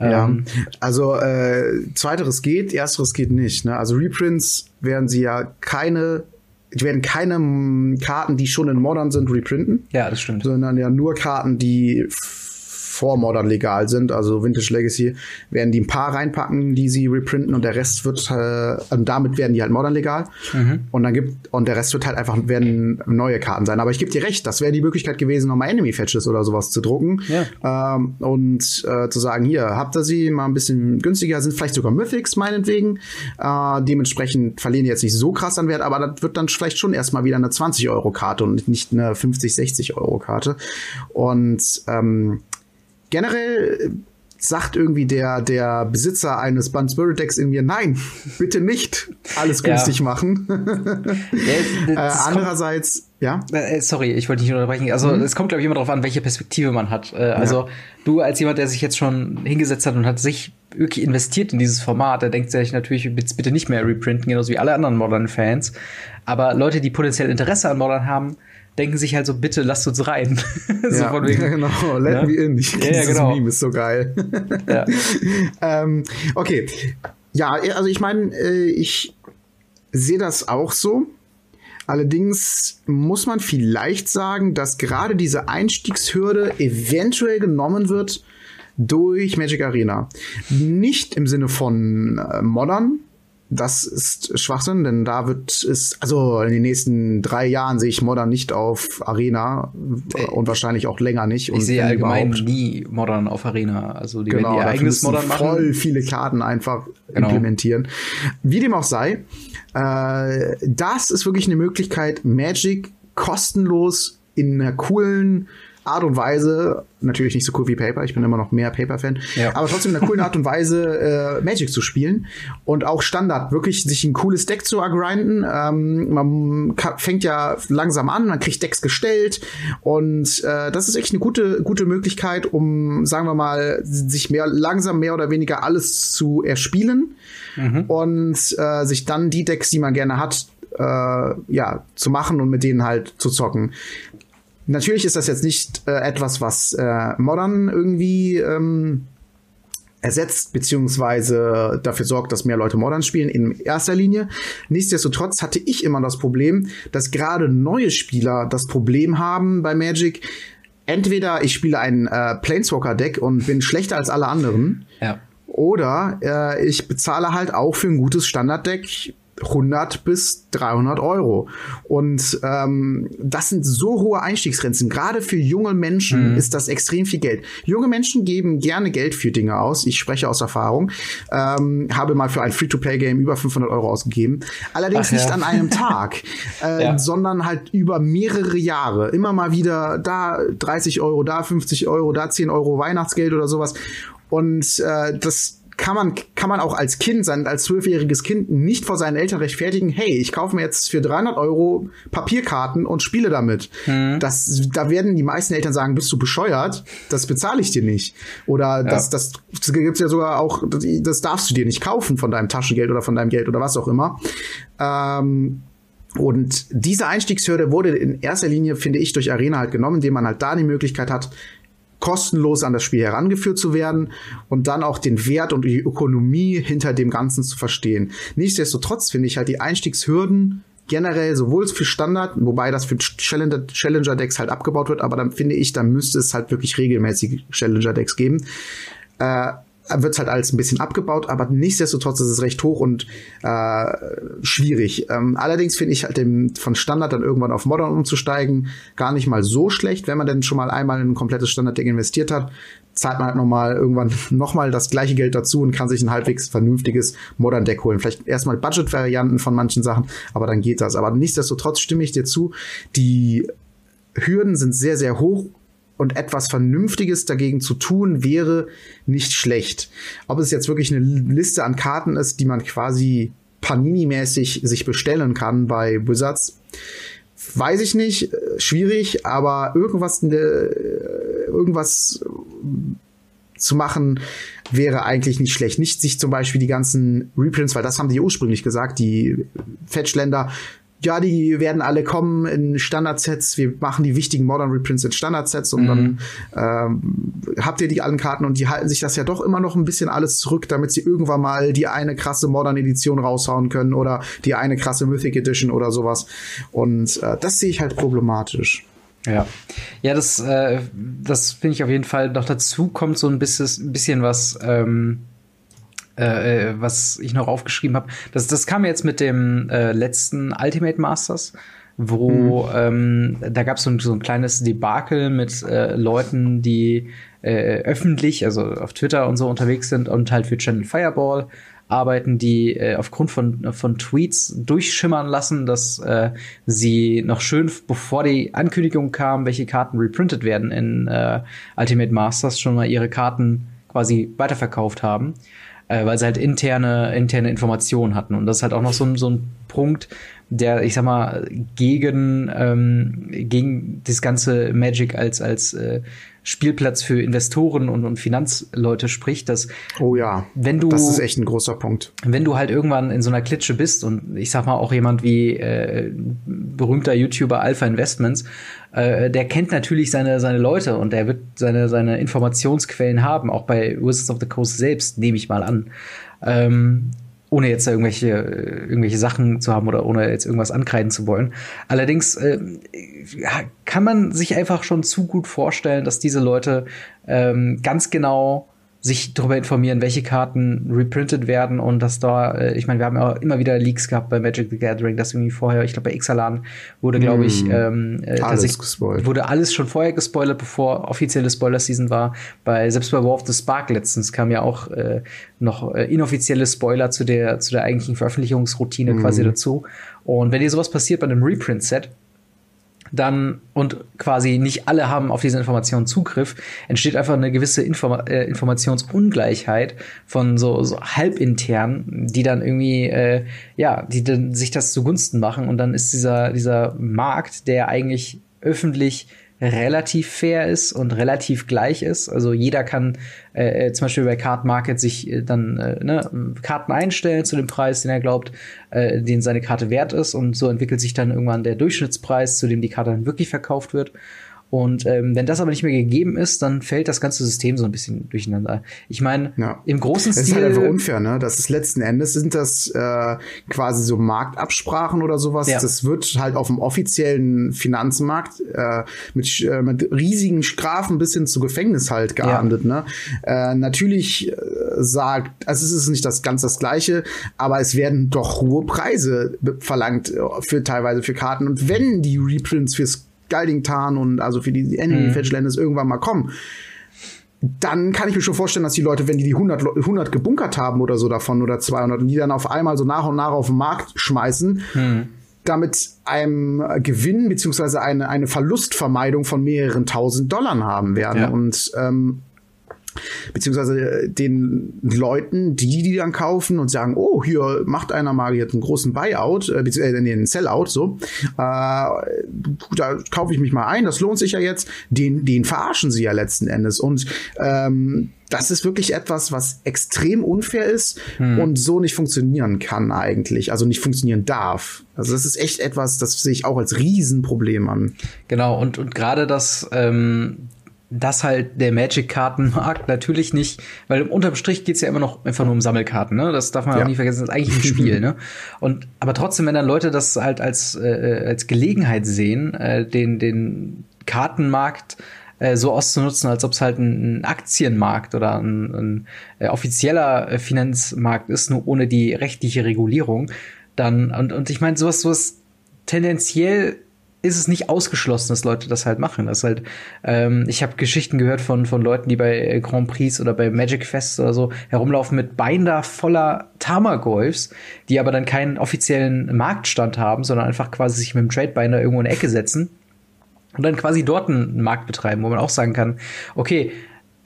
Ja, ähm, also äh, zweiteres geht, ersteres geht nicht. Ne? Also Reprints werden sie ja keine die werden keine Karten, die schon in Modern sind, reprinten. Ja, das stimmt. Sondern ja nur Karten, die vor Modern legal sind, also Vintage Legacy, werden die ein paar reinpacken, die sie reprinten und der Rest wird, äh, und damit werden die halt Modern legal. Mhm. Und dann gibt, und der Rest wird halt einfach, werden neue Karten sein. Aber ich gebe dir recht, das wäre die Möglichkeit gewesen, nochmal Enemy Fetches oder sowas zu drucken. Ja. Ähm, und äh, zu sagen, hier, habt ihr sie mal ein bisschen günstiger, sind vielleicht sogar Mythics meinetwegen. Äh, dementsprechend verlieren die jetzt nicht so krass an Wert, aber das wird dann vielleicht schon erstmal wieder eine 20 Euro Karte und nicht eine 50, 60 Euro Karte. Und ähm, generell äh, sagt irgendwie der, der Besitzer eines Bun Spirit Decks in mir, nein, bitte nicht alles günstig ja. machen. ja, äh, andererseits, ja. Äh, sorry, ich wollte nicht unterbrechen. Also mhm. es kommt, glaube ich, immer darauf an, welche Perspektive man hat. Äh, also ja. du als jemand, der sich jetzt schon hingesetzt hat und hat sich wirklich investiert in dieses Format, der denkt sich natürlich, bitte nicht mehr reprinten, genauso wie alle anderen Modern-Fans. Aber Leute, die potenziell Interesse an Modern haben, denken sich halt so, bitte lasst uns rein. so ja, wegen, ja, genau, let ne? me in. Ich, ja, ja, genau. Meme ist so geil. ja. ähm, okay. Ja, also ich meine, äh, ich sehe das auch so. Allerdings muss man vielleicht sagen, dass gerade diese Einstiegshürde eventuell genommen wird durch Magic Arena. Nicht im Sinne von äh, Modern, das ist Schwachsinn, denn da wird es, also in den nächsten drei Jahren sehe ich Modern nicht auf Arena äh, und wahrscheinlich auch länger nicht. Ich sehe allgemein nie Modern auf Arena. Also die genau, werden ihr eigenes Modern machen. voll viele Karten einfach genau. implementieren. Wie dem auch sei, äh, das ist wirklich eine Möglichkeit, Magic kostenlos in einer coolen Art und Weise, natürlich nicht so cool wie Paper, ich bin immer noch mehr Paper-Fan, ja. aber trotzdem in einer coolen Art und Weise äh, Magic zu spielen und auch Standard, wirklich sich ein cooles Deck zu agrinden. Ähm, man fängt ja langsam an, man kriegt Decks gestellt und äh, das ist echt eine gute, gute Möglichkeit, um, sagen wir mal, sich mehr langsam mehr oder weniger alles zu erspielen mhm. und äh, sich dann die Decks, die man gerne hat, äh, ja, zu machen und mit denen halt zu zocken. Natürlich ist das jetzt nicht äh, etwas, was äh, Modern irgendwie ähm, ersetzt, beziehungsweise dafür sorgt, dass mehr Leute Modern spielen in erster Linie. Nichtsdestotrotz hatte ich immer das Problem, dass gerade neue Spieler das Problem haben bei Magic. Entweder ich spiele ein äh, Planeswalker-Deck und bin schlechter als alle anderen. Ja. Oder äh, ich bezahle halt auch für ein gutes Standarddeck 100 bis 300 Euro. Und ähm, das sind so hohe Einstiegsgrenzen. Gerade für junge Menschen mhm. ist das extrem viel Geld. Junge Menschen geben gerne Geld für Dinge aus. Ich spreche aus Erfahrung. Ähm, habe mal für ein Free-to-Play-Game über 500 Euro ausgegeben. Allerdings Ach, nicht ja. an einem Tag, äh, ja. sondern halt über mehrere Jahre. Immer mal wieder da 30 Euro, da 50 Euro, da 10 Euro Weihnachtsgeld oder sowas. Und äh, das kann man, kann man auch als Kind sein, als zwölfjähriges Kind nicht vor seinen Eltern rechtfertigen, hey, ich kaufe mir jetzt für 300 Euro Papierkarten und spiele damit. Mhm. Das, da werden die meisten Eltern sagen, bist du bescheuert? Das bezahle ich dir nicht. Oder ja. das, das, das gibt's ja sogar auch, das darfst du dir nicht kaufen von deinem Taschengeld oder von deinem Geld oder was auch immer. Ähm, und diese Einstiegshürde wurde in erster Linie, finde ich, durch Arena halt genommen, indem man halt da die Möglichkeit hat, kostenlos an das Spiel herangeführt zu werden und dann auch den Wert und die Ökonomie hinter dem Ganzen zu verstehen. Nichtsdestotrotz finde ich halt die Einstiegshürden generell sowohl für Standard, wobei das für Challenger, Decks halt abgebaut wird, aber dann finde ich, dann müsste es halt wirklich regelmäßig Challenger Decks geben. Äh, wird halt alles ein bisschen abgebaut, aber nichtsdestotrotz ist es recht hoch und äh, schwierig. Ähm, allerdings finde ich halt dem, von Standard dann irgendwann auf Modern umzusteigen gar nicht mal so schlecht, wenn man denn schon mal einmal in ein komplettes Standard-Deck investiert hat, zahlt man halt noch mal irgendwann noch mal das gleiche Geld dazu und kann sich ein halbwegs vernünftiges Modern Deck holen. Vielleicht erstmal Budget-Varianten von manchen Sachen, aber dann geht das. Aber nichtsdestotrotz stimme ich dir zu, die Hürden sind sehr, sehr hoch und etwas Vernünftiges dagegen zu tun wäre nicht schlecht. Ob es jetzt wirklich eine Liste an Karten ist, die man quasi Panini-mäßig sich bestellen kann bei Wizards, weiß ich nicht, schwierig, aber irgendwas, äh, irgendwas zu machen wäre eigentlich nicht schlecht. Nicht sich zum Beispiel die ganzen Reprints, weil das haben die ursprünglich gesagt, die Fetchländer ja, die werden alle kommen in Standardsets. Wir machen die wichtigen Modern Reprints in Standardsets und mhm. dann ähm, habt ihr die allen Karten und die halten sich das ja doch immer noch ein bisschen alles zurück, damit sie irgendwann mal die eine krasse Modern Edition raushauen können oder die eine krasse Mythic Edition oder sowas. Und äh, das sehe ich halt problematisch. Ja, ja, das, äh, das finde ich auf jeden Fall. Noch dazu kommt so ein bisschen, ein bisschen was. Ähm äh, äh, was ich noch aufgeschrieben habe. Das, das kam jetzt mit dem äh, letzten Ultimate Masters, wo mhm. ähm, da gab es so, so ein kleines Debakel mit äh, Leuten, die äh, öffentlich, also auf Twitter und so unterwegs sind und halt für Channel Fireball arbeiten, die äh, aufgrund von, von Tweets durchschimmern lassen, dass äh, sie noch schön, bevor die Ankündigung kam, welche Karten reprintet werden in äh, Ultimate Masters, schon mal ihre Karten quasi weiterverkauft haben äh, weil sie halt interne, interne Informationen hatten. Und das ist halt auch noch so, so ein Punkt, der, ich sag mal, gegen, ähm, gegen das ganze Magic als, als äh, Spielplatz für Investoren und, und Finanzleute spricht, dass oh ja, wenn du das ist echt ein großer Punkt. Wenn du halt irgendwann in so einer Klitsche bist und ich sag mal auch jemand wie äh, berühmter YouTuber Alpha Investments, äh, der kennt natürlich seine seine Leute und der wird seine seine Informationsquellen haben, auch bei Wizards of the Coast selbst nehme ich mal an. Ähm, ohne jetzt irgendwelche, irgendwelche Sachen zu haben oder ohne jetzt irgendwas ankreiden zu wollen. Allerdings äh, kann man sich einfach schon zu gut vorstellen, dass diese Leute ähm, ganz genau sich darüber informieren, welche Karten reprintet werden und dass da, äh, ich meine, wir haben ja immer wieder Leaks gehabt bei Magic the Gathering, dass irgendwie vorher, ich glaube bei Ixalan wurde, glaube ich, mm, ähm, äh, alles gespoilt. wurde alles schon vorher gespoilert, bevor offizielle Spoiler-Season war. Bei selbst bei War of the Spark letztens kam ja auch äh, noch äh, inoffizielle Spoiler zu der zu der eigentlichen Veröffentlichungsroutine mm. quasi dazu. Und wenn dir sowas passiert bei einem Reprint-Set, dann und quasi nicht alle haben auf diese Informationen Zugriff, entsteht einfach eine gewisse Informa äh, Informationsungleichheit von so, so halbintern, die dann irgendwie äh, ja, die dann sich das zugunsten machen. Und dann ist dieser dieser Markt, der eigentlich öffentlich relativ fair ist und relativ gleich ist. Also jeder kann äh, äh, zum Beispiel bei Card Market sich äh, dann äh, ne, Karten einstellen zu dem Preis, den er glaubt, äh, den seine Karte wert ist. Und so entwickelt sich dann irgendwann der Durchschnittspreis, zu dem die Karte dann wirklich verkauft wird. Und ähm, wenn das aber nicht mehr gegeben ist, dann fällt das ganze System so ein bisschen durcheinander. Ich meine, ja. im großen Stil. Das ist halt einfach unfair, ne? Das ist letzten Endes sind das äh, quasi so Marktabsprachen oder sowas. Ja. Das wird halt auf dem offiziellen Finanzmarkt äh, mit, äh, mit riesigen Strafen bis hin zu Gefängnis halt geahndet, ja. ne? Äh, natürlich äh, sagt, also es ist nicht das ganz das Gleiche, aber es werden doch hohe Preise verlangt äh, für teilweise für Karten. Und wenn die Reprints fürs Galdingtan und also für die Enemy mhm. Irgendwann mal kommen, dann kann ich mir schon vorstellen, dass die Leute, wenn die die 100, 100 gebunkert haben oder so davon oder 200 und die dann auf einmal so nach und nach auf den Markt schmeißen, mhm. damit einem Gewinn beziehungsweise eine, eine Verlustvermeidung von mehreren tausend Dollar haben werden. Ja. Und ähm, beziehungsweise äh, den Leuten, die die dann kaufen und sagen, oh, hier macht einer mal jetzt einen großen Buyout, äh, beziehungsweise nee, einen Sellout, so, äh, da kaufe ich mich mal ein, das lohnt sich ja jetzt, den, den verarschen sie ja letzten Endes und ähm, das ist wirklich etwas, was extrem unfair ist hm. und so nicht funktionieren kann eigentlich, also nicht funktionieren darf. Also das ist echt etwas, das sehe ich auch als Riesenproblem an. Genau, und, und gerade das, ähm, dass halt der Magic-Kartenmarkt natürlich nicht, weil unterm Strich geht's ja immer noch einfach nur um Sammelkarten, ne? Das darf man ja. auch nie vergessen, das ist eigentlich ein Spiel, ne? Und aber trotzdem, wenn dann Leute das halt als, äh, als Gelegenheit sehen, äh, den, den Kartenmarkt äh, so auszunutzen, als ob es halt ein, ein, Aktienmarkt oder ein, ein äh, offizieller äh, Finanzmarkt ist, nur ohne die rechtliche Regulierung, dann, und, und ich meine, sowas, sowas tendenziell ist es nicht ausgeschlossen, dass Leute das halt machen. Das halt, ähm, ich habe Geschichten gehört von, von Leuten, die bei Grand Prix oder bei Magic Fest oder so herumlaufen mit Binder voller Tamagolfs, die aber dann keinen offiziellen Marktstand haben, sondern einfach quasi sich mit dem Trade Binder irgendwo in eine Ecke setzen und dann quasi dort einen Markt betreiben, wo man auch sagen kann, okay,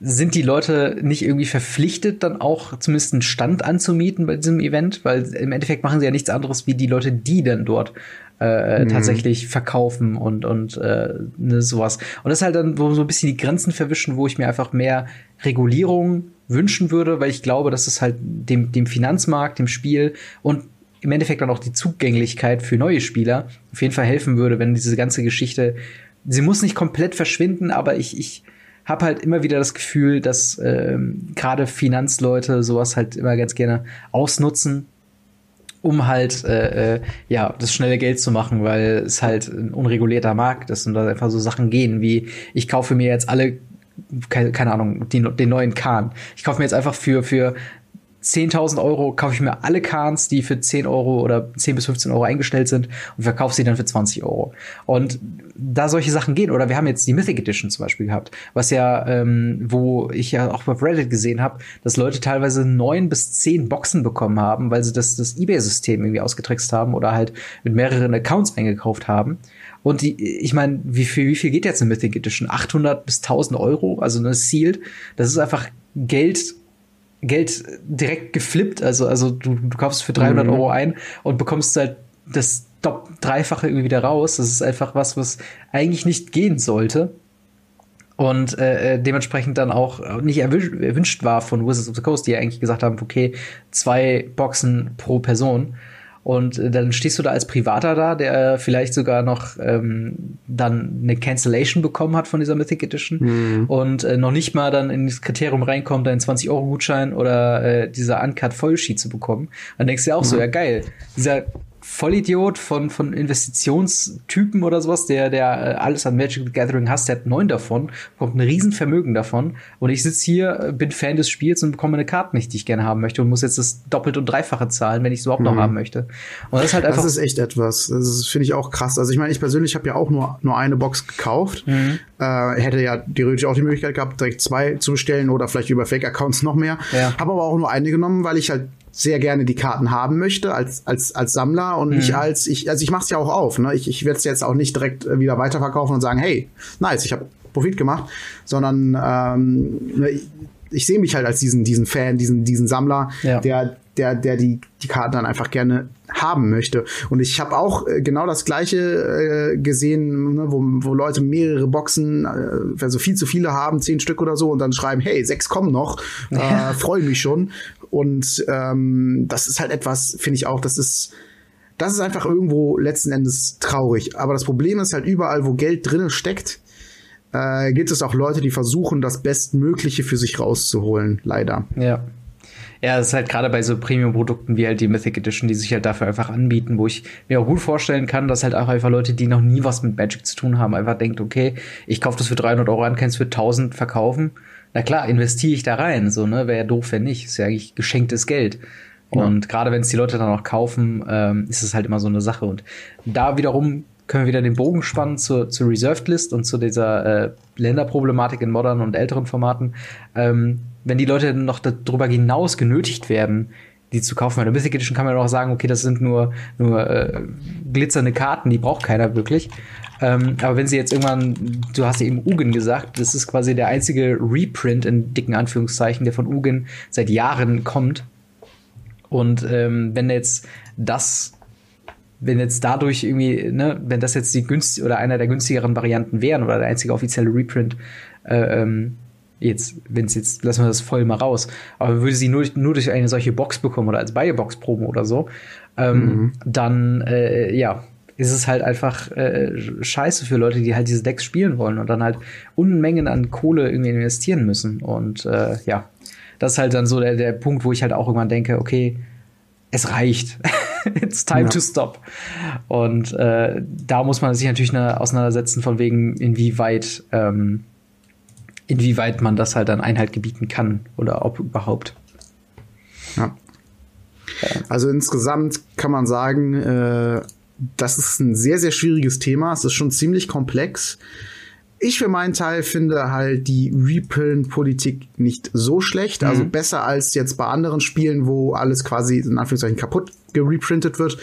sind die Leute nicht irgendwie verpflichtet, dann auch zumindest einen Stand anzumieten bei diesem Event? Weil im Endeffekt machen sie ja nichts anderes wie die Leute, die dann dort äh, mhm. tatsächlich verkaufen und, und äh, ne, sowas. Und das ist halt dann, wo so ein bisschen die Grenzen verwischen, wo ich mir einfach mehr Regulierung wünschen würde, weil ich glaube, dass es halt dem, dem Finanzmarkt, dem Spiel und im Endeffekt dann auch die Zugänglichkeit für neue Spieler auf jeden Fall helfen würde, wenn diese ganze Geschichte, sie muss nicht komplett verschwinden, aber ich, ich habe halt immer wieder das Gefühl, dass ähm, gerade Finanzleute sowas halt immer ganz gerne ausnutzen um halt äh, äh, ja das schnelle Geld zu machen, weil es halt ein unregulierter Markt ist und da einfach so Sachen gehen wie ich kaufe mir jetzt alle keine, keine Ahnung die, den neuen Kahn. Ich kaufe mir jetzt einfach für für 10.000 Euro kaufe ich mir alle Kahns, die für 10 Euro oder 10 bis 15 Euro eingestellt sind und verkaufe sie dann für 20 Euro. Und da solche Sachen gehen, oder wir haben jetzt die Mythic Edition zum Beispiel gehabt, was ja, ähm, wo ich ja auch auf Reddit gesehen habe, dass Leute teilweise neun bis zehn Boxen bekommen haben, weil sie das, das Ebay-System irgendwie ausgetrickst haben oder halt mit mehreren Accounts eingekauft haben. Und die, ich meine, wie viel, wie viel geht jetzt eine Mythic Edition? 800 bis 1000 Euro, also eine Sealed. Das ist einfach Geld, Geld direkt geflippt. Also, also du, du kaufst für 300 mhm. Euro ein und bekommst halt das Dreifache irgendwie wieder raus. Das ist einfach was, was eigentlich nicht gehen sollte. Und äh, äh dementsprechend dann auch nicht erwünscht war von Wizards of the Coast, die ja eigentlich gesagt haben, okay, zwei Boxen pro Person. Und äh, dann stehst du da als Privater da, der vielleicht sogar noch ähm, dann eine Cancellation bekommen hat von dieser Mythic Edition mhm. und äh, noch nicht mal dann in das Kriterium reinkommt, einen 20-Euro-Gutschein oder äh, dieser Uncut Vollsheet zu bekommen. Dann denkst du ja auch mhm. so, ja geil, dieser Vollidiot von, von Investitionstypen oder sowas, der, der äh, alles an Magic the Gathering hasst, der hat neun davon, bekommt ein Riesenvermögen davon. Und ich sitze hier, äh, bin Fan des Spiels und bekomme eine Karte nicht, die ich gerne haben möchte und muss jetzt das doppelt und dreifache zahlen, wenn ich es überhaupt noch mhm. haben möchte. Und das ist halt einfach. Das ist echt etwas. Das finde ich auch krass. Also ich meine, ich persönlich habe ja auch nur, nur eine Box gekauft. Mhm. Äh, hätte ja theoretisch auch die Möglichkeit gehabt, direkt zwei zu bestellen oder vielleicht über Fake-Accounts noch mehr. Ja. Habe aber auch nur eine genommen, weil ich halt sehr gerne die Karten haben möchte als als als Sammler und mhm. nicht als ich also ich mache es ja auch auf ne ich ich werde es jetzt auch nicht direkt äh, wieder weiterverkaufen und sagen hey nice ich habe Profit gemacht sondern ähm, ne, ich, ich sehe mich halt als diesen diesen Fan diesen diesen Sammler ja. der der der die die Karten dann einfach gerne haben möchte und ich habe auch äh, genau das gleiche äh, gesehen ne, wo, wo Leute mehrere Boxen äh, also viel zu viele haben zehn Stück oder so und dann schreiben hey sechs kommen noch ja. äh, freue mich schon und ähm, das ist halt etwas, finde ich auch, das ist, das ist einfach irgendwo letzten Endes traurig. Aber das Problem ist halt überall, wo Geld drin steckt, äh, gibt es auch Leute, die versuchen, das Bestmögliche für sich rauszuholen, leider. Ja. Ja, das ist halt gerade bei so Premium-Produkten wie halt die Mythic Edition, die sich halt dafür einfach anbieten, wo ich mir auch gut vorstellen kann, dass halt auch einfach Leute, die noch nie was mit Magic zu tun haben, einfach denkt, okay, ich kaufe das für 300 Euro an, kann es für 1000 verkaufen na klar, investiere ich da rein, so, ne? Wäre ja doof, wenn nicht. Ist ja eigentlich geschenktes Geld. Und ja. gerade wenn es die Leute dann auch kaufen, ähm, ist es halt immer so eine Sache. Und da wiederum können wir wieder den Bogen spannen zur, zur Reserved List und zu dieser äh, Länderproblematik in modernen und älteren Formaten. Ähm, wenn die Leute noch darüber hinaus genötigt werden, die zu kaufen. Bei der Mythic Edition kann man auch sagen, okay, das sind nur, nur äh, glitzernde Karten, die braucht keiner wirklich. Ähm, aber wenn sie jetzt irgendwann, du hast ja eben Ugin gesagt, das ist quasi der einzige Reprint in dicken Anführungszeichen, der von Ugin seit Jahren kommt. Und ähm, wenn jetzt das, wenn jetzt dadurch irgendwie, ne, wenn das jetzt die günstig oder einer der günstigeren Varianten wären oder der einzige offizielle Reprint, äh, ähm, jetzt, wenn es jetzt, lassen wir das voll mal raus, aber würde sie nur, nur durch eine solche Box bekommen oder als Buy-Box-Promo oder so, ähm, mhm. dann, äh, ja, ist es halt einfach äh, scheiße für Leute, die halt diese Decks spielen wollen und dann halt Unmengen an Kohle irgendwie investieren müssen. Und äh, ja, das ist halt dann so der, der Punkt, wo ich halt auch irgendwann denke, okay, es reicht. It's time ja. to stop. Und äh, da muss man sich natürlich auseinandersetzen, von wegen, inwieweit ähm, inwieweit man das halt an Einhalt gebieten kann oder ob überhaupt. Ja. Also insgesamt kann man sagen, äh, das ist ein sehr, sehr schwieriges Thema. Es ist schon ziemlich komplex. Ich für meinen Teil finde halt die Reprint-Politik nicht so schlecht. Also mhm. besser als jetzt bei anderen Spielen, wo alles quasi in Anführungszeichen kaputt gereprintet wird.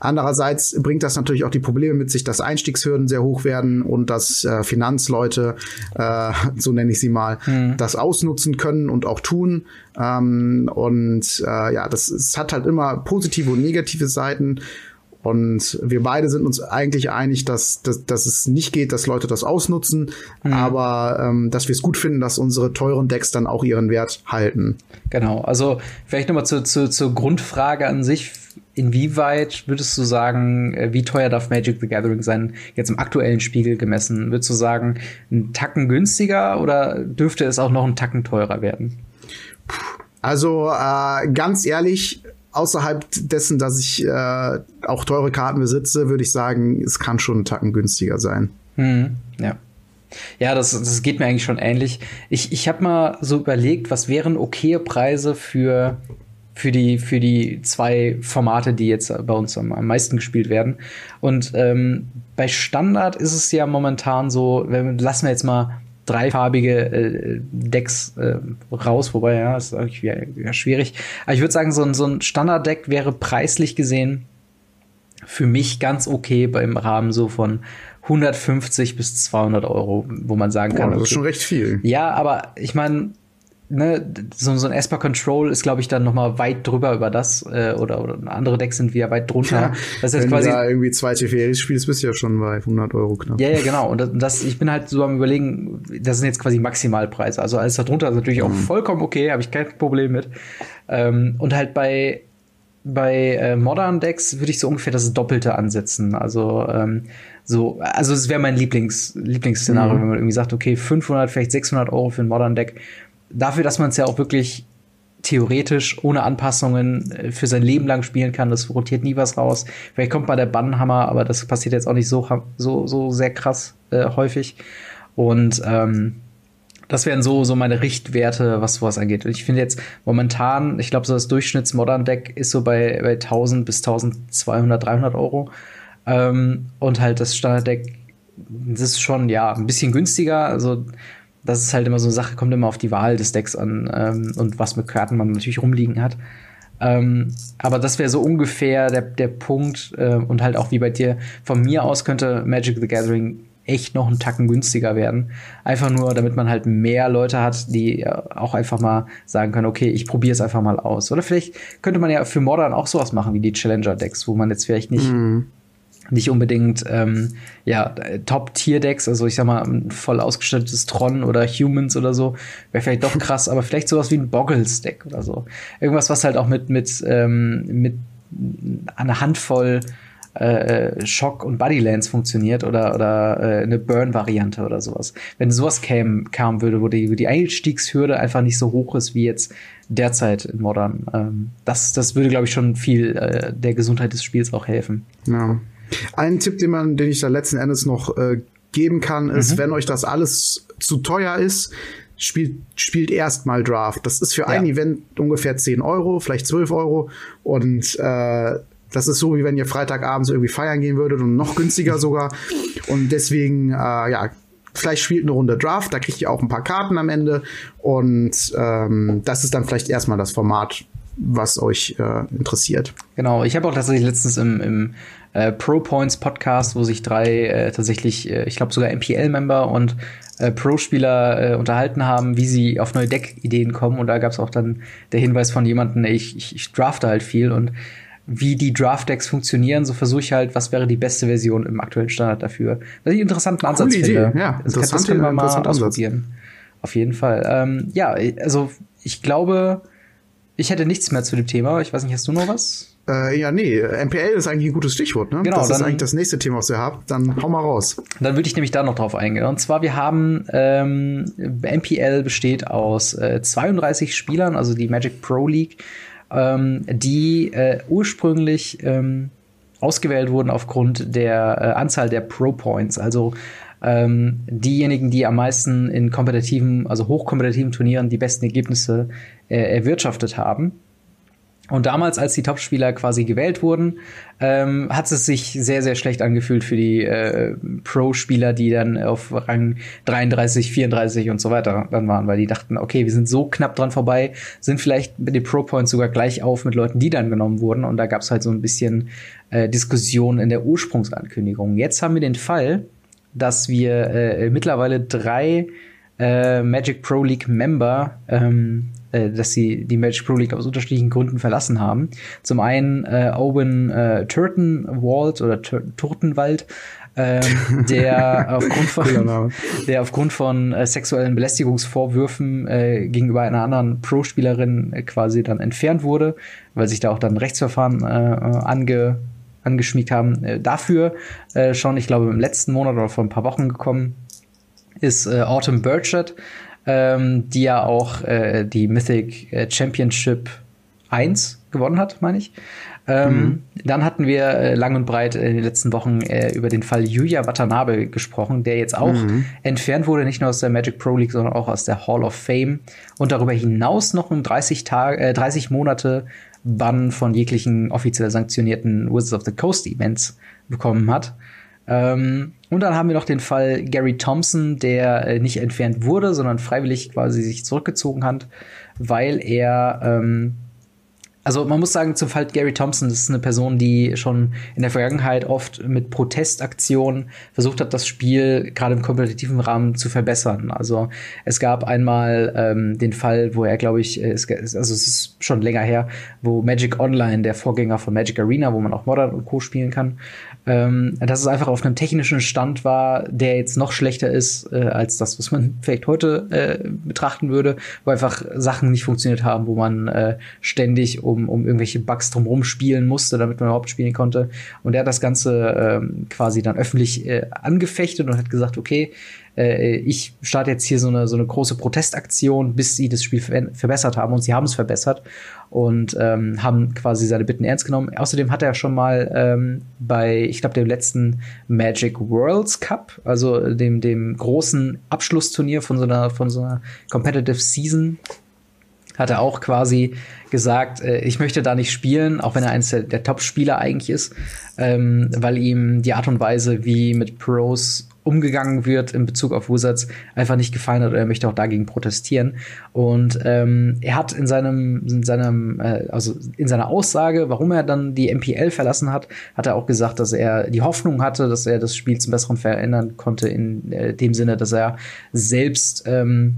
Andererseits bringt das natürlich auch die Probleme mit sich, dass Einstiegshürden sehr hoch werden und dass äh, Finanzleute, äh, so nenne ich sie mal, mhm. das ausnutzen können und auch tun. Ähm, und äh, ja, das es hat halt immer positive und negative Seiten. Und wir beide sind uns eigentlich einig, dass, dass, dass es nicht geht, dass Leute das ausnutzen, mhm. aber ähm, dass wir es gut finden, dass unsere teuren Decks dann auch ihren Wert halten. Genau, also vielleicht nochmal zu, zu, zur Grundfrage an sich. Inwieweit würdest du sagen, äh, wie teuer darf Magic the Gathering sein, jetzt im aktuellen Spiegel gemessen? Würdest du sagen, ein Tacken günstiger oder dürfte es auch noch ein Tacken teurer werden? Also äh, ganz ehrlich, außerhalb dessen, dass ich äh, auch teure Karten besitze, würde ich sagen, es kann schon einen Tacken günstiger sein. Hm, ja. Ja, das, das geht mir eigentlich schon ähnlich. Ich, ich habe mal so überlegt, was wären okaye Preise für, für, die, für die zwei Formate, die jetzt bei uns am, am meisten gespielt werden. Und ähm, bei Standard ist es ja momentan so, wenn, lassen wir jetzt mal dreifarbige äh, Decks äh, raus, wobei ja, ist eigentlich wieder schwierig. Aber ich würde sagen, so ein, so ein Standarddeck wäre preislich gesehen für mich ganz okay beim Rahmen so von 150 bis 200 Euro, wo man sagen kann. Boah, das okay, ist schon recht viel. Ja, aber ich meine, ne, so, so ein Esper Control ist, glaube ich, dann noch mal weit drüber über das äh, oder, oder andere Decks sind wieder weit drunter. Ja, das heißt wenn quasi, du da irgendwie zwei TFRs spielst, bist du ja schon bei 100 Euro knapp. Ja, ja, genau. Und das, das, ich bin halt so am überlegen, das sind jetzt quasi Maximalpreise. Also alles darunter ist natürlich mhm. auch vollkommen okay, habe ich kein Problem mit. Ähm, und halt bei bei äh, Modern Decks würde ich so ungefähr das Doppelte ansetzen. Also ähm, so, also es wäre mein Lieblings Lieblingsszenario, mhm. wenn man irgendwie sagt, okay, 500, vielleicht 600 Euro für ein Modern Deck dafür, dass man es ja auch wirklich theoretisch ohne Anpassungen äh, für sein Leben lang spielen kann. Das rotiert nie was raus. Vielleicht kommt mal der Bannhammer, aber das passiert jetzt auch nicht so, so, so sehr krass äh, häufig. Und ähm, das wären so, so meine Richtwerte, was sowas angeht. Und ich finde jetzt momentan, ich glaube, so das Durchschnitts-Modern-Deck ist so bei, bei 1000 bis 1200, 300 Euro. Ähm, und halt das Standard-Deck, das ist schon, ja, ein bisschen günstiger. Also, das ist halt immer so eine Sache, kommt immer auf die Wahl des Decks an ähm, und was mit Karten man natürlich rumliegen hat. Ähm, aber das wäre so ungefähr der, der Punkt äh, und halt auch wie bei dir. Von mir aus könnte Magic the Gathering echt noch einen Tacken günstiger werden. Einfach nur, damit man halt mehr Leute hat, die äh, auch einfach mal sagen können, okay, ich probiere es einfach mal aus. Oder vielleicht könnte man ja für Modern auch sowas machen wie die Challenger-Decks, wo man jetzt vielleicht nicht mm nicht unbedingt ähm, ja Top-Tier-Decks, also ich sag mal ein voll ausgestattetes Tron oder Humans oder so, wäre vielleicht doch krass, aber vielleicht sowas wie ein Boggles-Deck oder so. Irgendwas, was halt auch mit mit ähm, mit einer Handvoll äh, Shock und Bodylands funktioniert oder oder äh, eine Burn-Variante oder sowas. Wenn sowas käme, kam würde, wo die, die Einstiegshürde einfach nicht so hoch ist wie jetzt derzeit in Modern. Ähm, das, das würde, glaube ich, schon viel äh, der Gesundheit des Spiels auch helfen. Ja. Ein Tipp, den man, den ich da letzten Endes noch äh, geben kann, ist, mhm. wenn euch das alles zu teuer ist, spielt, spielt erstmal Draft. Das ist für ja. ein Event ungefähr 10 Euro, vielleicht 12 Euro. Und äh, das ist so, wie wenn ihr Freitagabends irgendwie feiern gehen würdet und noch günstiger sogar. Und deswegen, äh, ja, vielleicht spielt eine Runde Draft, da kriegt ihr auch ein paar Karten am Ende. Und ähm, das ist dann vielleicht erstmal das Format, was euch äh, interessiert. Genau, ich habe auch tatsächlich letztens im, im äh, Pro Points Podcast, wo sich drei äh, tatsächlich, äh, ich glaube sogar MPL-Member und äh, Pro-Spieler äh, unterhalten haben, wie sie auf neue Deck-Ideen kommen. Und da gab es auch dann der Hinweis von jemandem, ich, ich, ich drafte halt viel und wie die Draft-Decks funktionieren, so versuche ich halt, was wäre die beste Version im aktuellen Standard dafür. Was ich einen interessanten Ansatz Coole finde. Idee. Ja, das, das können wir mal ausprobieren. Auf jeden Fall. Ähm, ja, also ich glaube, ich hätte nichts mehr zu dem Thema. Ich weiß nicht, hast du noch was? Äh, ja, nee, MPL ist eigentlich ein gutes Stichwort, ne? Genau, das dann, ist eigentlich das nächste Thema, was ihr habt. Dann hau mal raus. Dann würde ich nämlich da noch drauf eingehen. Und zwar, wir haben ähm, MPL besteht aus äh, 32 Spielern, also die Magic Pro League, ähm, die äh, ursprünglich ähm, ausgewählt wurden aufgrund der äh, Anzahl der Pro Points. Also ähm, diejenigen, die am meisten in kompetitiven, also hochkompetitiven Turnieren die besten Ergebnisse äh, erwirtschaftet haben. Und damals, als die Topspieler quasi gewählt wurden, ähm, hat es sich sehr, sehr schlecht angefühlt für die äh, Pro-Spieler, die dann auf Rang 33, 34 und so weiter dann waren, weil die dachten, okay, wir sind so knapp dran vorbei, sind vielleicht mit den Pro-Points sogar gleich auf mit Leuten, die dann genommen wurden. Und da gab es halt so ein bisschen äh, Diskussion in der Ursprungsankündigung. Jetzt haben wir den Fall, dass wir äh, mittlerweile drei äh, Magic Pro League Member ähm, äh, dass sie die Magic Pro League aus unterschiedlichen Gründen verlassen haben. Zum einen äh, Owen äh, Turtenwald oder Tur Turtenwald, ähm, der aufgrund von, der aufgrund von äh, sexuellen Belästigungsvorwürfen äh, gegenüber einer anderen Pro-Spielerin äh, quasi dann entfernt wurde, weil sich da auch dann Rechtsverfahren äh, ange, angeschmiegt haben. Äh, dafür äh, schon, ich glaube, im letzten Monat oder vor ein paar Wochen gekommen ist äh, Autumn Burchett, ähm, die ja auch äh, die Mythic äh, Championship 1 gewonnen hat, meine ich. Ähm, mhm. Dann hatten wir äh, lang und breit in den letzten Wochen äh, über den Fall Yuya Watanabe gesprochen, der jetzt auch mhm. entfernt wurde, nicht nur aus der Magic Pro League, sondern auch aus der Hall of Fame und darüber hinaus noch um 30 Tage, äh, 30 Monate Bann von jeglichen offiziell sanktionierten Wizards of the Coast Events bekommen hat. Ähm, und dann haben wir noch den Fall Gary Thompson, der äh, nicht entfernt wurde, sondern freiwillig quasi sich zurückgezogen hat, weil er ähm, also man muss sagen, zum Fall Gary Thompson, das ist eine Person, die schon in der Vergangenheit oft mit Protestaktionen versucht hat, das Spiel gerade im kompetitiven Rahmen zu verbessern. Also es gab einmal ähm, den Fall, wo er, glaube ich, äh, es, also es ist schon länger her, wo Magic Online, der Vorgänger von Magic Arena, wo man auch Modern und Co. spielen kann, ähm, dass es einfach auf einem technischen Stand war, der jetzt noch schlechter ist äh, als das, was man vielleicht heute äh, betrachten würde, wo einfach Sachen nicht funktioniert haben, wo man äh, ständig um, um irgendwelche Bugs drumherum spielen musste, damit man überhaupt spielen konnte. Und er hat das Ganze äh, quasi dann öffentlich äh, angefechtet und hat gesagt, okay, äh, ich starte jetzt hier so eine, so eine große Protestaktion, bis sie das Spiel ver verbessert haben und sie haben es verbessert und ähm, haben quasi seine Bitten ernst genommen. Außerdem hat er schon mal ähm, bei, ich glaube, dem letzten Magic Worlds Cup, also dem, dem großen Abschlussturnier von so einer, von so einer Competitive Season, hat er auch quasi gesagt, äh, ich möchte da nicht spielen, auch wenn er eines der, der Top-Spieler eigentlich ist, ähm, weil ihm die Art und Weise, wie mit Pros umgegangen wird in Bezug auf Wizards, einfach nicht gefallen hat oder er möchte auch dagegen protestieren. Und ähm, er hat in seinem, in seinem, äh, also in seiner Aussage, warum er dann die MPL verlassen hat, hat er auch gesagt, dass er die Hoffnung hatte, dass er das Spiel zum Besseren verändern konnte, in äh, dem Sinne, dass er selbst ähm,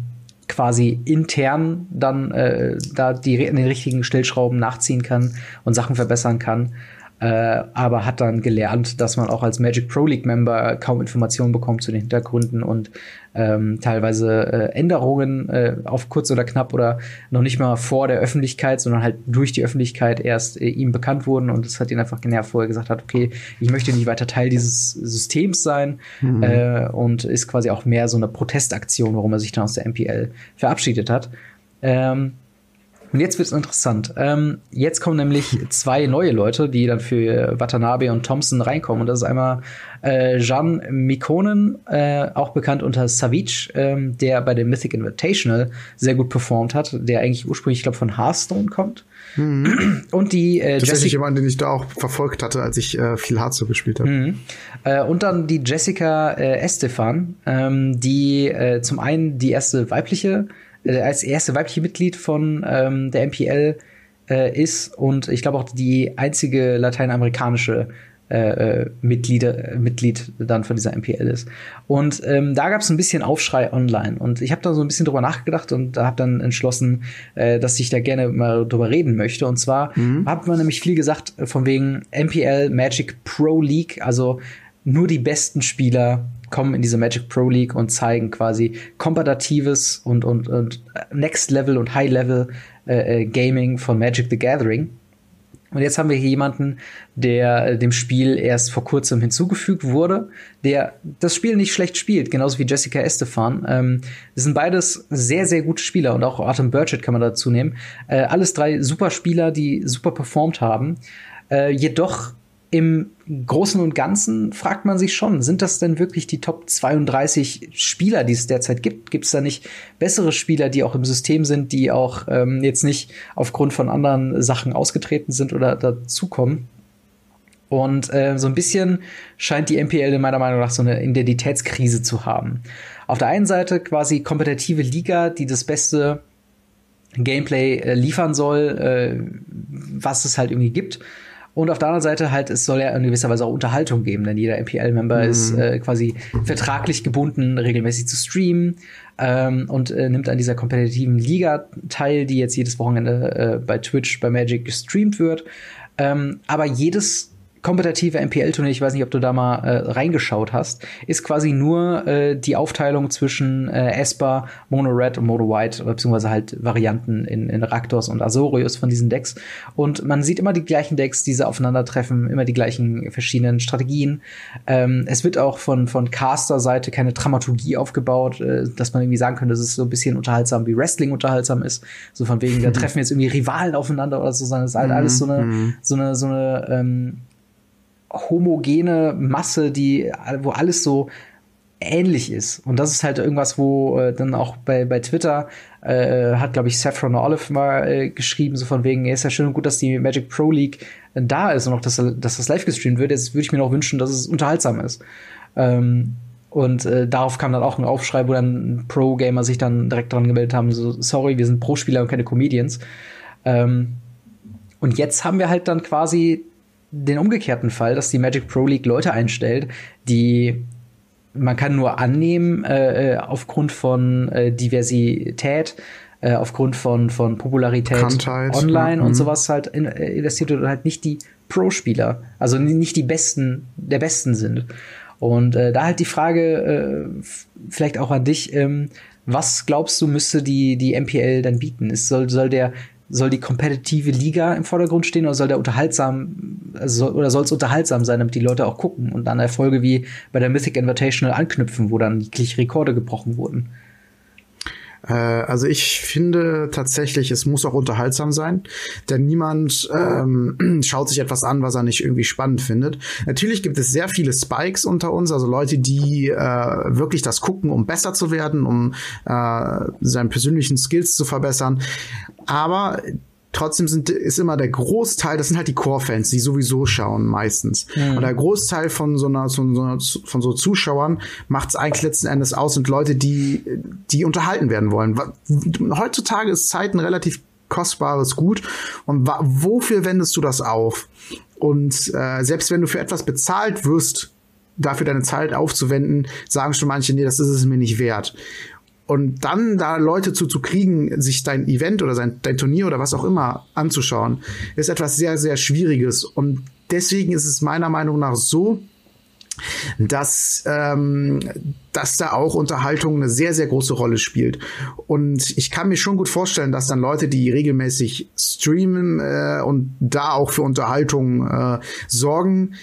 quasi intern dann äh, da die den richtigen Stellschrauben nachziehen kann und Sachen verbessern kann. Äh, aber hat dann gelernt, dass man auch als Magic Pro League Member kaum Informationen bekommt zu den Hintergründen und ähm, teilweise äh, Änderungen äh, auf kurz oder knapp oder noch nicht mal vor der Öffentlichkeit, sondern halt durch die Öffentlichkeit erst äh, ihm bekannt wurden und das hat ihn einfach genervt, wo er gesagt hat, okay, ich möchte nicht weiter Teil dieses Systems sein mhm. äh, und ist quasi auch mehr so eine Protestaktion, warum er sich dann aus der MPL verabschiedet hat. Ähm, und jetzt wird es interessant. Ähm, jetzt kommen nämlich zwei neue Leute, die dann für Watanabe und Thompson reinkommen. Und das ist einmal äh, Jan Mikonen, äh, auch bekannt unter Savage, ähm, der bei dem Mythic Invitational sehr gut performt hat, der eigentlich ursprünglich, ich glaube, von Hearthstone kommt. Mhm. Und die äh, Tatsächlich jemand, den ich da auch verfolgt hatte, als ich äh, viel Hearthstone gespielt habe. Mhm. Äh, und dann die Jessica äh, Estefan, ähm, die äh, zum einen die erste weibliche äh, als erste weibliche Mitglied von ähm, der MPL äh, ist und ich glaube auch die einzige lateinamerikanische äh, äh Mitglieder, äh, Mitglied dann von dieser MPL ist. Und ähm, da gab es ein bisschen Aufschrei online. Und ich habe da so ein bisschen drüber nachgedacht und habe dann entschlossen, äh, dass ich da gerne mal drüber reden möchte. Und zwar mhm. hat man nämlich viel gesagt von wegen MPL Magic Pro League, also nur die besten Spieler kommen in diese Magic Pro League und zeigen quasi kompetitives und, und, und Next Level und High Level äh, äh, Gaming von Magic the Gathering. Und jetzt haben wir hier jemanden, der äh, dem Spiel erst vor kurzem hinzugefügt wurde, der das Spiel nicht schlecht spielt, genauso wie Jessica Estefan. Ähm, das sind beides sehr, sehr gute Spieler und auch Artem Burchett kann man dazu nehmen. Äh, alles drei super Spieler, die super performt haben. Äh, jedoch im Großen und Ganzen fragt man sich schon, sind das denn wirklich die Top 32 Spieler, die es derzeit gibt? Gibt es da nicht bessere Spieler, die auch im System sind, die auch ähm, jetzt nicht aufgrund von anderen Sachen ausgetreten sind oder dazukommen? Und äh, so ein bisschen scheint die MPL in meiner Meinung nach so eine Identitätskrise zu haben. Auf der einen Seite quasi kompetitive Liga, die das beste Gameplay äh, liefern soll, äh, was es halt irgendwie gibt. Und auf der anderen Seite halt, es soll ja in gewisser Weise auch Unterhaltung geben, denn jeder MPL-Member mhm. ist äh, quasi vertraglich gebunden, regelmäßig zu streamen ähm, und äh, nimmt an dieser kompetitiven Liga teil, die jetzt jedes Wochenende äh, bei Twitch, bei Magic gestreamt wird. Ähm, aber jedes kompetitive MPL-Turnier, ich weiß nicht, ob du da mal äh, reingeschaut hast, ist quasi nur äh, die Aufteilung zwischen äh, Esper, Mono Red und Mono White, beziehungsweise halt Varianten in, in Raktos und Azorius von diesen Decks. Und man sieht immer die gleichen Decks, diese aufeinandertreffen, immer die gleichen verschiedenen Strategien. Ähm, es wird auch von, von Caster-Seite keine Dramaturgie aufgebaut, äh, dass man irgendwie sagen könnte, dass es so ein bisschen unterhaltsam wie Wrestling unterhaltsam ist. So von wegen, da treffen jetzt irgendwie Rivalen aufeinander oder so, sondern es ist halt alles so eine, mhm. so eine, so eine, ähm, homogene Masse, die, wo alles so ähnlich ist. Und das ist halt irgendwas, wo äh, dann auch bei, bei Twitter äh, hat, glaube ich, Saffron Olive mal äh, geschrieben, so von wegen, ist ja schön und gut, dass die Magic Pro League äh, da ist und auch, dass, dass das live gestreamt wird. Jetzt würde ich mir noch wünschen, dass es unterhaltsam ist. Ähm, und äh, darauf kam dann auch ein Aufschrei, wo dann Pro-Gamer sich dann direkt dran gemeldet haben, so, sorry, wir sind Pro-Spieler und keine Comedians. Ähm, und jetzt haben wir halt dann quasi den umgekehrten Fall, dass die Magic Pro League Leute einstellt, die man kann nur annehmen, äh, äh aufgrund von äh, Diversität, äh, aufgrund von, von Popularität Bekanntheit, online ja. und mhm. sowas halt in, äh, investiert und halt nicht die Pro-Spieler, also nicht die Besten der Besten sind. Und äh, da halt die Frage, vielleicht auch an dich, ähm, was glaubst du, müsste die, die MPL dann bieten? Ist, soll, soll der soll die kompetitive Liga im Vordergrund stehen oder soll der unterhaltsam also oder soll es unterhaltsam sein, damit die Leute auch gucken und dann Erfolge wie bei der Mythic Invitational anknüpfen, wo dann jegliche Rekorde gebrochen wurden? Äh, also ich finde tatsächlich, es muss auch unterhaltsam sein, denn niemand ähm, schaut sich etwas an, was er nicht irgendwie spannend findet. Natürlich gibt es sehr viele Spikes unter uns, also Leute, die äh, wirklich das gucken, um besser zu werden, um äh, seinen persönlichen Skills zu verbessern. Aber trotzdem sind, ist immer der Großteil, das sind halt die Core-Fans, die sowieso schauen meistens. Mhm. Und der Großteil von so einer, von so, einer, von so Zuschauern macht es eigentlich letzten Endes aus und Leute, die, die unterhalten werden wollen. Heutzutage ist Zeit ein relativ kostbares Gut. Und wofür wendest du das auf? Und äh, selbst wenn du für etwas bezahlt wirst, dafür deine Zeit aufzuwenden, sagen schon manche, nee, das ist es mir nicht wert. Und dann da Leute zu, zu kriegen, sich dein Event oder sein, dein Turnier oder was auch immer anzuschauen, ist etwas sehr, sehr Schwieriges. Und deswegen ist es meiner Meinung nach so, dass, ähm, dass da auch Unterhaltung eine sehr, sehr große Rolle spielt. Und ich kann mir schon gut vorstellen, dass dann Leute, die regelmäßig streamen äh, und da auch für Unterhaltung äh, sorgen,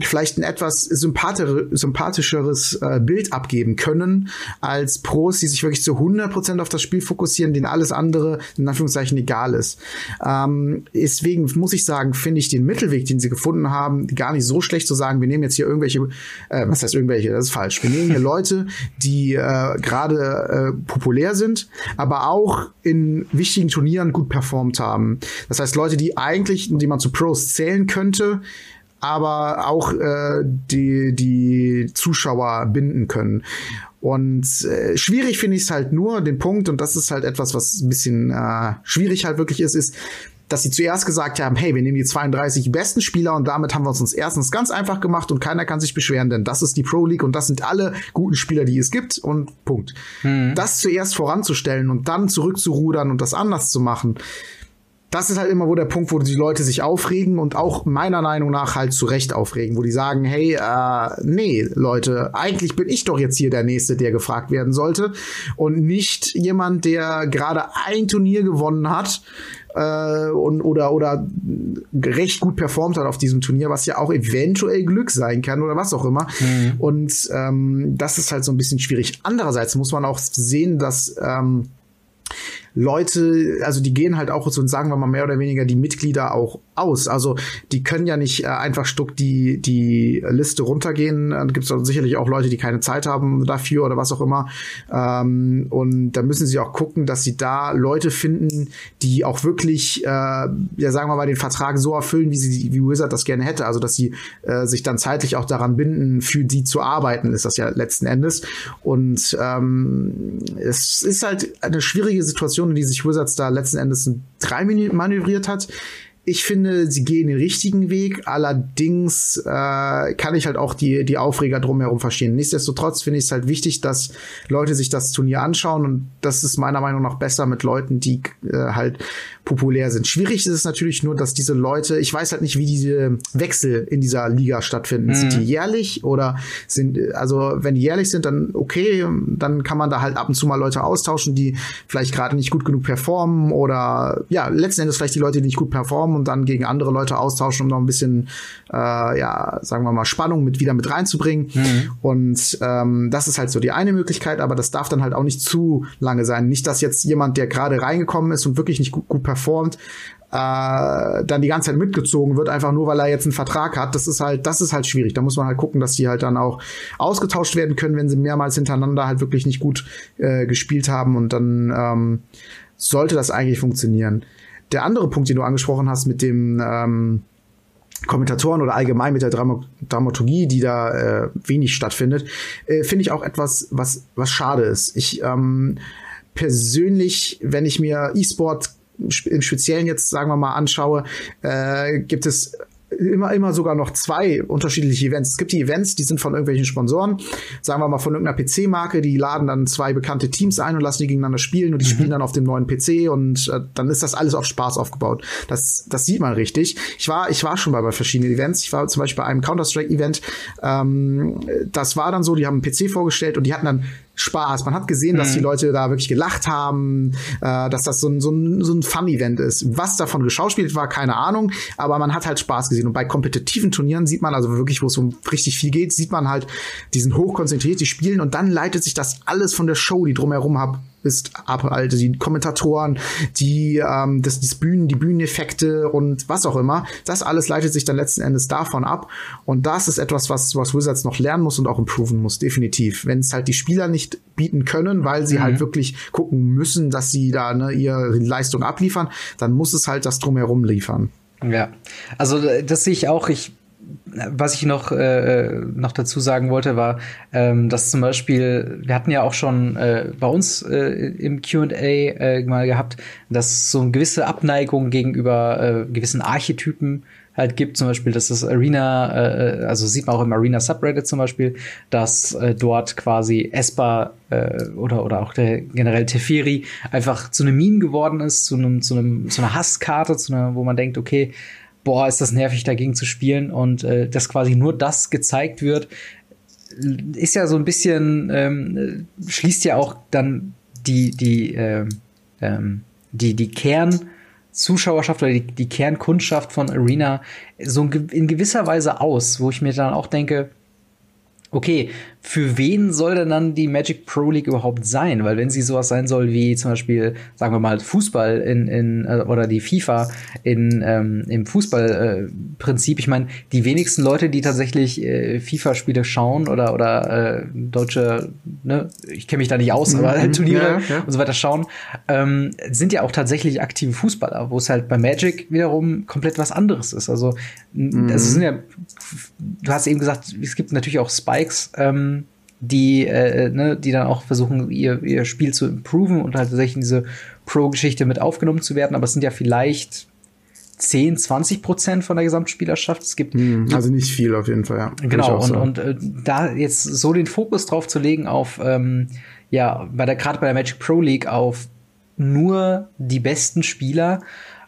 vielleicht ein etwas sympathischeres äh, Bild abgeben können als Pros, die sich wirklich zu 100% auf das Spiel fokussieren, denen alles andere in Anführungszeichen egal ist. Ähm, deswegen muss ich sagen, finde ich den Mittelweg, den sie gefunden haben, gar nicht so schlecht zu sagen, wir nehmen jetzt hier irgendwelche, äh, was heißt irgendwelche, das ist falsch, wir nehmen hier Leute, die äh, gerade äh, populär sind, aber auch in wichtigen Turnieren gut performt haben. Das heißt, Leute, die eigentlich, die man zu Pros zählen könnte, aber auch äh, die, die Zuschauer binden können. Und äh, schwierig finde ich es halt nur, den Punkt, und das ist halt etwas, was ein bisschen äh, schwierig halt wirklich ist, ist, dass sie zuerst gesagt haben, hey, wir nehmen die 32 besten Spieler und damit haben wir es uns erstens ganz einfach gemacht und keiner kann sich beschweren, denn das ist die Pro League und das sind alle guten Spieler, die es gibt und Punkt. Hm. Das zuerst voranzustellen und dann zurückzurudern und das anders zu machen, das ist halt immer wo der Punkt, wo die Leute sich aufregen und auch meiner Meinung nach halt zu Recht aufregen, wo die sagen, hey, äh, nee, Leute, eigentlich bin ich doch jetzt hier der Nächste, der gefragt werden sollte und nicht jemand, der gerade ein Turnier gewonnen hat äh, und oder oder recht gut performt hat auf diesem Turnier, was ja auch eventuell Glück sein kann oder was auch immer. Mhm. Und ähm, das ist halt so ein bisschen schwierig. Andererseits muss man auch sehen, dass ähm, Leute, also die gehen halt auch so, sagen wir mal mehr oder weniger die Mitglieder auch aus. Also die können ja nicht äh, einfach stuck die, die Liste runtergehen. Da gibt es sicherlich auch Leute, die keine Zeit haben dafür oder was auch immer. Ähm, und da müssen sie auch gucken, dass sie da Leute finden, die auch wirklich, äh, ja sagen wir mal, den Vertrag so erfüllen, wie sie wie Wizard das gerne hätte. Also dass sie äh, sich dann zeitlich auch daran binden, für die zu arbeiten, ist das ja letzten Endes. Und ähm, es ist halt eine schwierige Situation, in die sich Wizards da letzten Endes drei manövriert hat. Ich finde, sie gehen den richtigen Weg. Allerdings äh, kann ich halt auch die, die Aufreger drumherum verstehen. Nichtsdestotrotz finde ich es halt wichtig, dass Leute sich das Turnier anschauen. Und das ist meiner Meinung nach besser mit Leuten, die äh, halt populär sind. Schwierig ist es natürlich nur, dass diese Leute, ich weiß halt nicht, wie diese Wechsel in dieser Liga stattfinden. Mhm. Sind die jährlich oder sind, also wenn die jährlich sind, dann okay, dann kann man da halt ab und zu mal Leute austauschen, die vielleicht gerade nicht gut genug performen oder ja, letzten Endes vielleicht die Leute, die nicht gut performen und dann gegen andere Leute austauschen, um noch ein bisschen, äh, ja, sagen wir mal, Spannung mit wieder mit reinzubringen. Mhm. Und ähm, das ist halt so die eine Möglichkeit, aber das darf dann halt auch nicht zu lange sein. Nicht, dass jetzt jemand, der gerade reingekommen ist und wirklich nicht gut, gut performt, äh, dann die ganze Zeit mitgezogen wird, einfach nur weil er jetzt einen Vertrag hat. Das ist halt, das ist halt schwierig. Da muss man halt gucken, dass die halt dann auch ausgetauscht werden können, wenn sie mehrmals hintereinander halt wirklich nicht gut äh, gespielt haben und dann ähm, sollte das eigentlich funktionieren. Der andere Punkt, den du angesprochen hast mit dem ähm, Kommentatoren oder allgemein mit der Dram Dramaturgie, die da äh, wenig stattfindet, äh, finde ich auch etwas, was, was schade ist. Ich ähm, persönlich, wenn ich mir E-Sport im Speziellen jetzt, sagen wir mal, anschaue, äh, gibt es immer, immer sogar noch zwei unterschiedliche Events. Es gibt die Events, die sind von irgendwelchen Sponsoren, sagen wir mal von irgendeiner PC-Marke, die laden dann zwei bekannte Teams ein und lassen die gegeneinander spielen und die mhm. spielen dann auf dem neuen PC und äh, dann ist das alles auf Spaß aufgebaut. Das, das sieht man richtig. Ich war, ich war schon bei, bei verschiedenen Events. Ich war zum Beispiel bei einem Counter-Strike-Event. Ähm, das war dann so, die haben einen PC vorgestellt und die hatten dann Spaß. Man hat gesehen, dass die mhm. Leute da wirklich gelacht haben, äh, dass das so ein, so ein, so ein Fun-Event ist. Was davon geschauspielt war, keine Ahnung, aber man hat halt Spaß gesehen. Und bei kompetitiven Turnieren sieht man also wirklich, wo es um richtig viel geht, sieht man halt diesen hochkonzentriert, die spielen und dann leitet sich das alles von der Show, die drumherum hab, ist ab, also die Kommentatoren, die ähm, das, das Bühnen, die Bühneneffekte und was auch immer. Das alles leitet sich dann letzten Endes davon ab. Und das ist etwas, was, was Wizards noch lernen muss und auch improven muss, definitiv. Wenn es halt die Spieler nicht bieten können, weil sie halt mhm. halt wirklich gucken müssen, dass sie da ne, ihre Leistung abliefern, dann muss es halt das drumherum liefern. Ja, also das sehe ich auch. Ich was ich noch, äh, noch dazu sagen wollte, war, ähm, dass zum Beispiel, wir hatten ja auch schon äh, bei uns äh, im QA äh, mal gehabt, dass so eine gewisse Abneigung gegenüber äh, gewissen Archetypen halt gibt, zum Beispiel, dass das Arena, äh, also sieht man auch im Arena Subreddit zum Beispiel, dass äh, dort quasi Esper äh, oder, oder auch der generell Teferi einfach zu einem Meme geworden ist, zu einem, zu einem, zu einer Hasskarte, zu einer, wo man denkt, okay, boah, ist das nervig, dagegen zu spielen und äh, dass quasi nur das gezeigt wird, ist ja so ein bisschen, ähm, schließt ja auch dann die, die, äh, ähm, die, die Kernzuschauerschaft oder die, die Kernkundschaft von Arena so in gewisser Weise aus, wo ich mir dann auch denke, okay, für wen soll denn dann die Magic Pro League überhaupt sein? Weil wenn sie sowas sein soll wie zum Beispiel, sagen wir mal, Fußball in, in äh, oder die FIFA in, ähm, im Fußballprinzip, äh, ich meine, die wenigsten Leute, die tatsächlich äh, FIFA-Spiele schauen oder oder äh, deutsche, ne, ich kenne mich da nicht aus, aber halt Turniere ja, ja. und so weiter schauen, ähm, sind ja auch tatsächlich aktive Fußballer, wo es halt bei Magic wiederum komplett was anderes ist. Also, mhm. also sind ja, du hast eben gesagt, es gibt natürlich auch Spikes. Ähm, die, äh, ne, die dann auch versuchen, ihr, ihr Spiel zu improven und halt tatsächlich in diese Pro-Geschichte mit aufgenommen zu werden. Aber es sind ja vielleicht 10, 20 Prozent von der Gesamtspielerschaft. Es gibt hm, also nicht viel auf jeden Fall, ja. Genau und, und äh, da jetzt so den Fokus drauf zu legen auf ähm, ja bei der gerade bei der Magic Pro League auf nur die besten Spieler,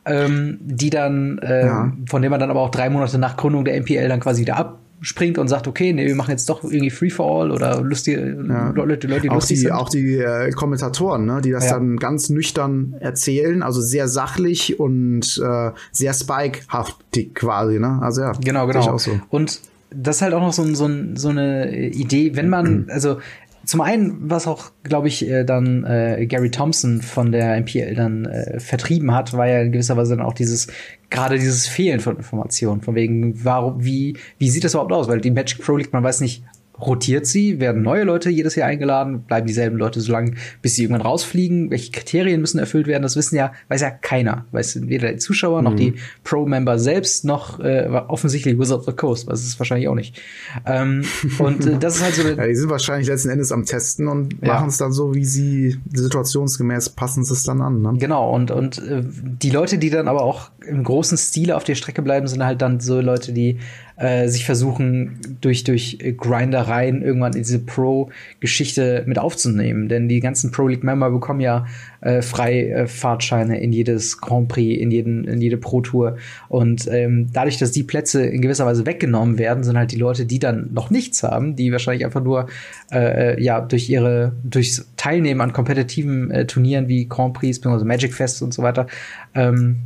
ähm, die dann äh, ja. von denen man dann aber auch drei Monate nach Gründung der MPL dann quasi wieder ab springt und sagt, okay, nee, wir machen jetzt doch irgendwie Free for All oder lustige ja. Leute, Leute, die auch lustig die, sind. Auch die äh, Kommentatoren, ne, die das ja. dann ganz nüchtern erzählen, also sehr sachlich und äh, sehr spikehaftig quasi, ne? Also ja. Genau, genau. So. Und das ist halt auch noch so, so, so eine Idee, wenn man, also zum einen, was auch, glaube ich, äh, dann äh, Gary Thompson von der MPL dann äh, vertrieben hat, war ja in gewisser Weise dann auch dieses, gerade dieses Fehlen von Informationen, von wegen, warum, wie, wie sieht das überhaupt aus? Weil die Magic Pro League, man weiß nicht, rotiert sie, werden neue Leute jedes Jahr eingeladen, bleiben dieselben Leute so lange, bis sie irgendwann rausfliegen. Welche Kriterien müssen erfüllt werden? Das wissen ja, weiß ja keiner. Weiß weder die Zuschauer mhm. noch die Pro-Member selbst, noch äh, offensichtlich Wizard of the Coast, was ist wahrscheinlich auch nicht. Ähm, und äh, das ist halt so. ja, die sind wahrscheinlich letzten Endes am Testen und ja. machen es dann so, wie sie situationsgemäß passen sie es dann an. Ne? Genau, und, und äh, die Leute, die dann aber auch im großen Stile auf der Strecke bleiben, sind halt dann so Leute, die äh, sich versuchen, durch, durch Grindereien irgendwann in diese Pro-Geschichte mit aufzunehmen. Denn die ganzen Pro League-Member bekommen ja äh, Freifahrtscheine in jedes Grand Prix, in, jeden, in jede Pro-Tour. Und ähm, dadurch, dass die Plätze in gewisser Weise weggenommen werden, sind halt die Leute, die dann noch nichts haben, die wahrscheinlich einfach nur äh, ja durch ihre, durchs Teilnehmen an kompetitiven äh, Turnieren wie Grand Prix, bzw. Magic Fest und so weiter, ähm,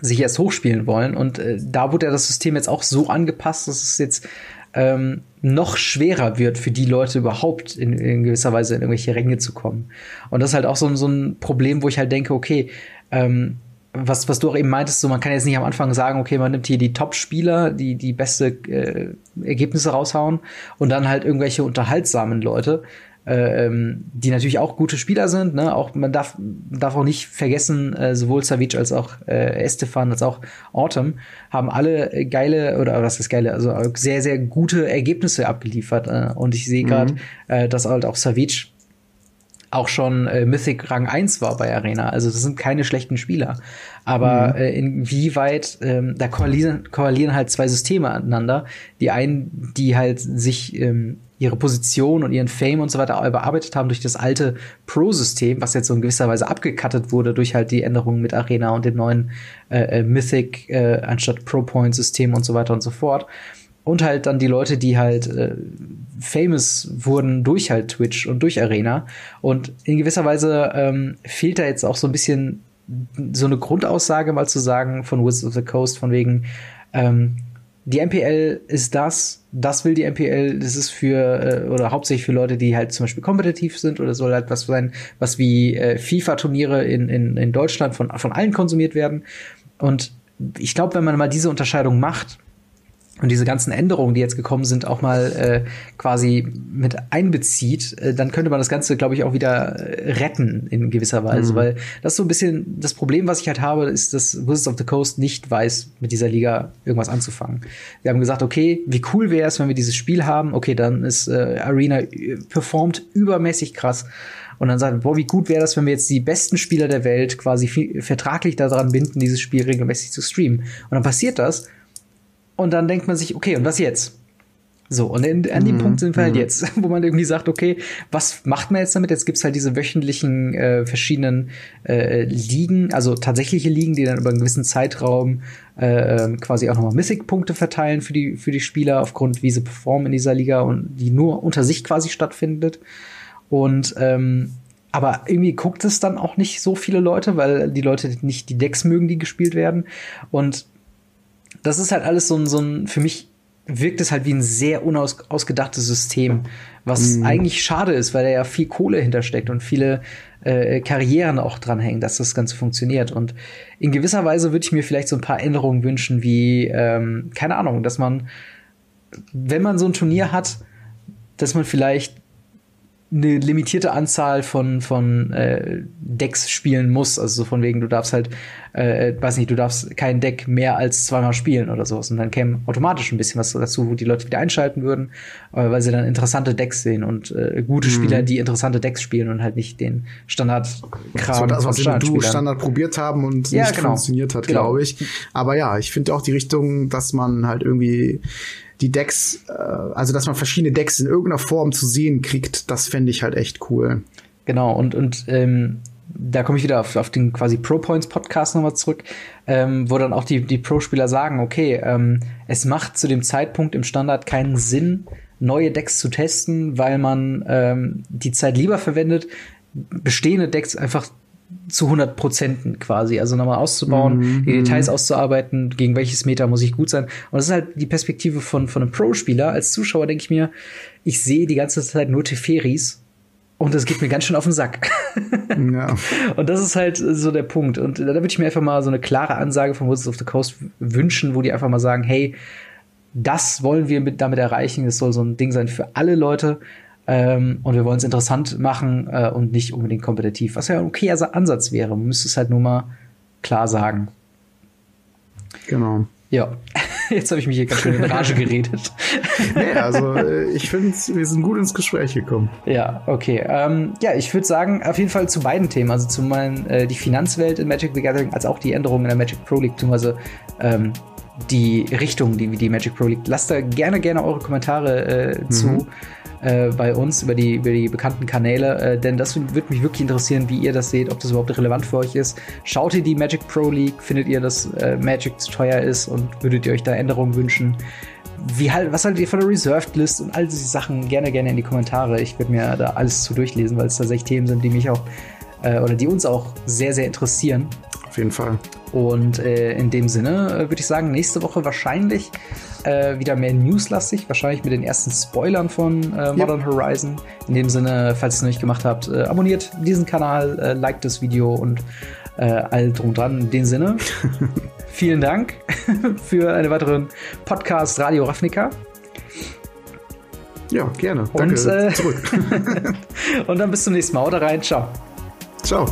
sich erst hochspielen wollen. Und äh, da wurde ja das System jetzt auch so angepasst, dass es jetzt ähm, noch schwerer wird für die Leute überhaupt in, in, gewisser Weise in irgendwelche Ränge zu kommen. Und das ist halt auch so, so ein Problem, wo ich halt denke, okay, ähm, was, was du auch eben meintest, so man kann jetzt nicht am Anfang sagen, okay, man nimmt hier die Top-Spieler, die die beste äh, Ergebnisse raushauen und dann halt irgendwelche unterhaltsamen Leute, ähm, die natürlich auch gute Spieler sind. Ne? Auch man darf, darf auch nicht vergessen, äh, sowohl Savic als auch äh, Estefan als auch Autumn haben alle geile oder was ist geile, also sehr sehr gute Ergebnisse abgeliefert. Äh, und ich sehe gerade, mhm. äh, dass halt auch Savic auch schon äh, Mythic Rang 1 war bei Arena. Also das sind keine schlechten Spieler. Aber mhm. äh, inwieweit, ähm, da koalieren, koalieren halt zwei Systeme aneinander. Die einen, die halt sich ähm, ihre Position und ihren Fame und so weiter überarbeitet haben durch das alte Pro-System, was jetzt so in gewisser Weise abgekattet wurde durch halt die Änderungen mit Arena und dem neuen äh, äh Mythic äh, anstatt Pro-Point-System und so weiter und so fort. Und halt dann die Leute, die halt äh, famous wurden durch halt Twitch und durch Arena. Und in gewisser Weise ähm, fehlt da jetzt auch so ein bisschen so eine Grundaussage mal zu sagen von Wizards of the Coast, von wegen, ähm, die MPL ist das, das will die MPL, das ist für, äh, oder hauptsächlich für Leute, die halt zum Beispiel kompetitiv sind oder soll halt was sein, was wie äh, FIFA-Turniere in, in, in Deutschland von, von allen konsumiert werden. Und ich glaube, wenn man mal diese Unterscheidung macht, und diese ganzen Änderungen, die jetzt gekommen sind, auch mal äh, quasi mit einbezieht, äh, dann könnte man das Ganze, glaube ich, auch wieder äh, retten in gewisser Weise. Mhm. Weil das ist so ein bisschen das Problem, was ich halt habe, ist, dass Wizards of the Coast nicht weiß, mit dieser Liga irgendwas anzufangen. Wir haben gesagt, okay, wie cool wäre es, wenn wir dieses Spiel haben. Okay, dann ist äh, Arena äh, performt übermäßig krass. Und dann sagen, boah, wie gut wäre das, wenn wir jetzt die besten Spieler der Welt quasi vertraglich daran binden, dieses Spiel regelmäßig zu streamen. Und dann passiert das und dann denkt man sich, okay, und was jetzt? So, und in, an dem mhm. Punkt sind wir halt mhm. jetzt, wo man irgendwie sagt, okay, was macht man jetzt damit? Jetzt gibt's halt diese wöchentlichen äh, verschiedenen äh, Ligen, also tatsächliche Ligen, die dann über einen gewissen Zeitraum äh, ähm, quasi auch nochmal Mythic-Punkte verteilen für die, für die Spieler, aufgrund wie sie performen in dieser Liga und die nur unter sich quasi stattfindet. Und ähm, aber irgendwie guckt es dann auch nicht so viele Leute, weil die Leute nicht die Decks mögen, die gespielt werden. Und das ist halt alles so ein, so ein, für mich wirkt es halt wie ein sehr unausgedachtes System, was mhm. eigentlich schade ist, weil da ja viel Kohle hintersteckt und viele äh, Karrieren auch dranhängen, dass das Ganze funktioniert. Und in gewisser Weise würde ich mir vielleicht so ein paar Änderungen wünschen, wie, ähm, keine Ahnung, dass man, wenn man so ein Turnier hat, dass man vielleicht eine limitierte Anzahl von, von äh, Decks spielen muss. Also so von wegen, du darfst halt, äh, weiß nicht, du darfst kein Deck mehr als zweimal spielen oder sowas. Und dann käme automatisch ein bisschen was dazu, wo die Leute wieder einschalten würden, äh, weil sie dann interessante Decks sehen und äh, gute mhm. Spieler, die interessante Decks spielen und halt nicht den Standard-Kram. Das, was wir du Standard probiert haben und ja, nicht genau. funktioniert hat, genau. glaube ich. Aber ja, ich finde auch die Richtung, dass man halt irgendwie die Decks, äh, also dass man verschiedene Decks in irgendeiner Form zu sehen kriegt, das fände ich halt echt cool. Genau, und, und ähm, da komme ich wieder auf, auf den quasi Pro Points Podcast nochmal zurück, ähm, wo dann auch die, die Pro-Spieler sagen, okay, ähm, es macht zu dem Zeitpunkt im Standard keinen Sinn, neue Decks zu testen, weil man ähm, die Zeit lieber verwendet, bestehende Decks einfach zu 100 Prozenten quasi, also nochmal auszubauen, mhm. die Details auszuarbeiten, gegen welches Meter muss ich gut sein. Und das ist halt die Perspektive von, von einem Pro-Spieler. Als Zuschauer denke ich mir, ich sehe die ganze Zeit nur Teferis und das geht mir ganz schön auf den Sack. Ja. Und das ist halt so der Punkt. Und da würde ich mir einfach mal so eine klare Ansage von Wizards of the Coast wünschen, wo die einfach mal sagen, hey, das wollen wir mit, damit erreichen. Das soll so ein Ding sein für alle Leute. Ähm, und wir wollen es interessant machen äh, und nicht unbedingt kompetitiv. Was ja ein okayer Ansatz wäre. Man müsste es halt nur mal klar sagen. Genau. Ja, jetzt habe ich mich hier ganz schön in Rage geredet. nee, also äh, ich finde, wir sind gut ins Gespräch gekommen. Ja, okay. Ähm, ja, ich würde sagen, auf jeden Fall zu beiden Themen, also zum einen äh, die Finanzwelt in Magic the Gathering, als auch die Änderungen in der Magic Pro League, beziehungsweise ähm, die Richtung, die die Magic Pro League. Lasst da gerne, gerne eure Kommentare äh, mhm. zu äh, bei uns über die, über die bekannten Kanäle, äh, denn das würde mich wirklich interessieren, wie ihr das seht, ob das überhaupt relevant für euch ist. Schaut ihr die Magic Pro League? Findet ihr, dass äh, Magic zu teuer ist und würdet ihr euch da Änderungen wünschen? Wie halt, was haltet ihr von der Reserved List und all diese Sachen gerne, gerne in die Kommentare. Ich würde mir da alles zu durchlesen, weil es tatsächlich Themen sind, die mich auch äh, oder die uns auch sehr, sehr interessieren. Auf jeden Fall. Und äh, in dem Sinne äh, würde ich sagen, nächste Woche wahrscheinlich äh, wieder mehr newslastig, wahrscheinlich mit den ersten Spoilern von äh, Modern yep. Horizon. In dem Sinne, falls ihr es noch nicht gemacht habt, äh, abonniert diesen Kanal, äh, liked das Video und all drum dran. In dem Sinne, vielen Dank für einen weiteren Podcast Radio Ravnica. Ja, gerne. Danke. Und, zurück. und dann bis zum nächsten Mal. Oder rein. Ciao. Ciao.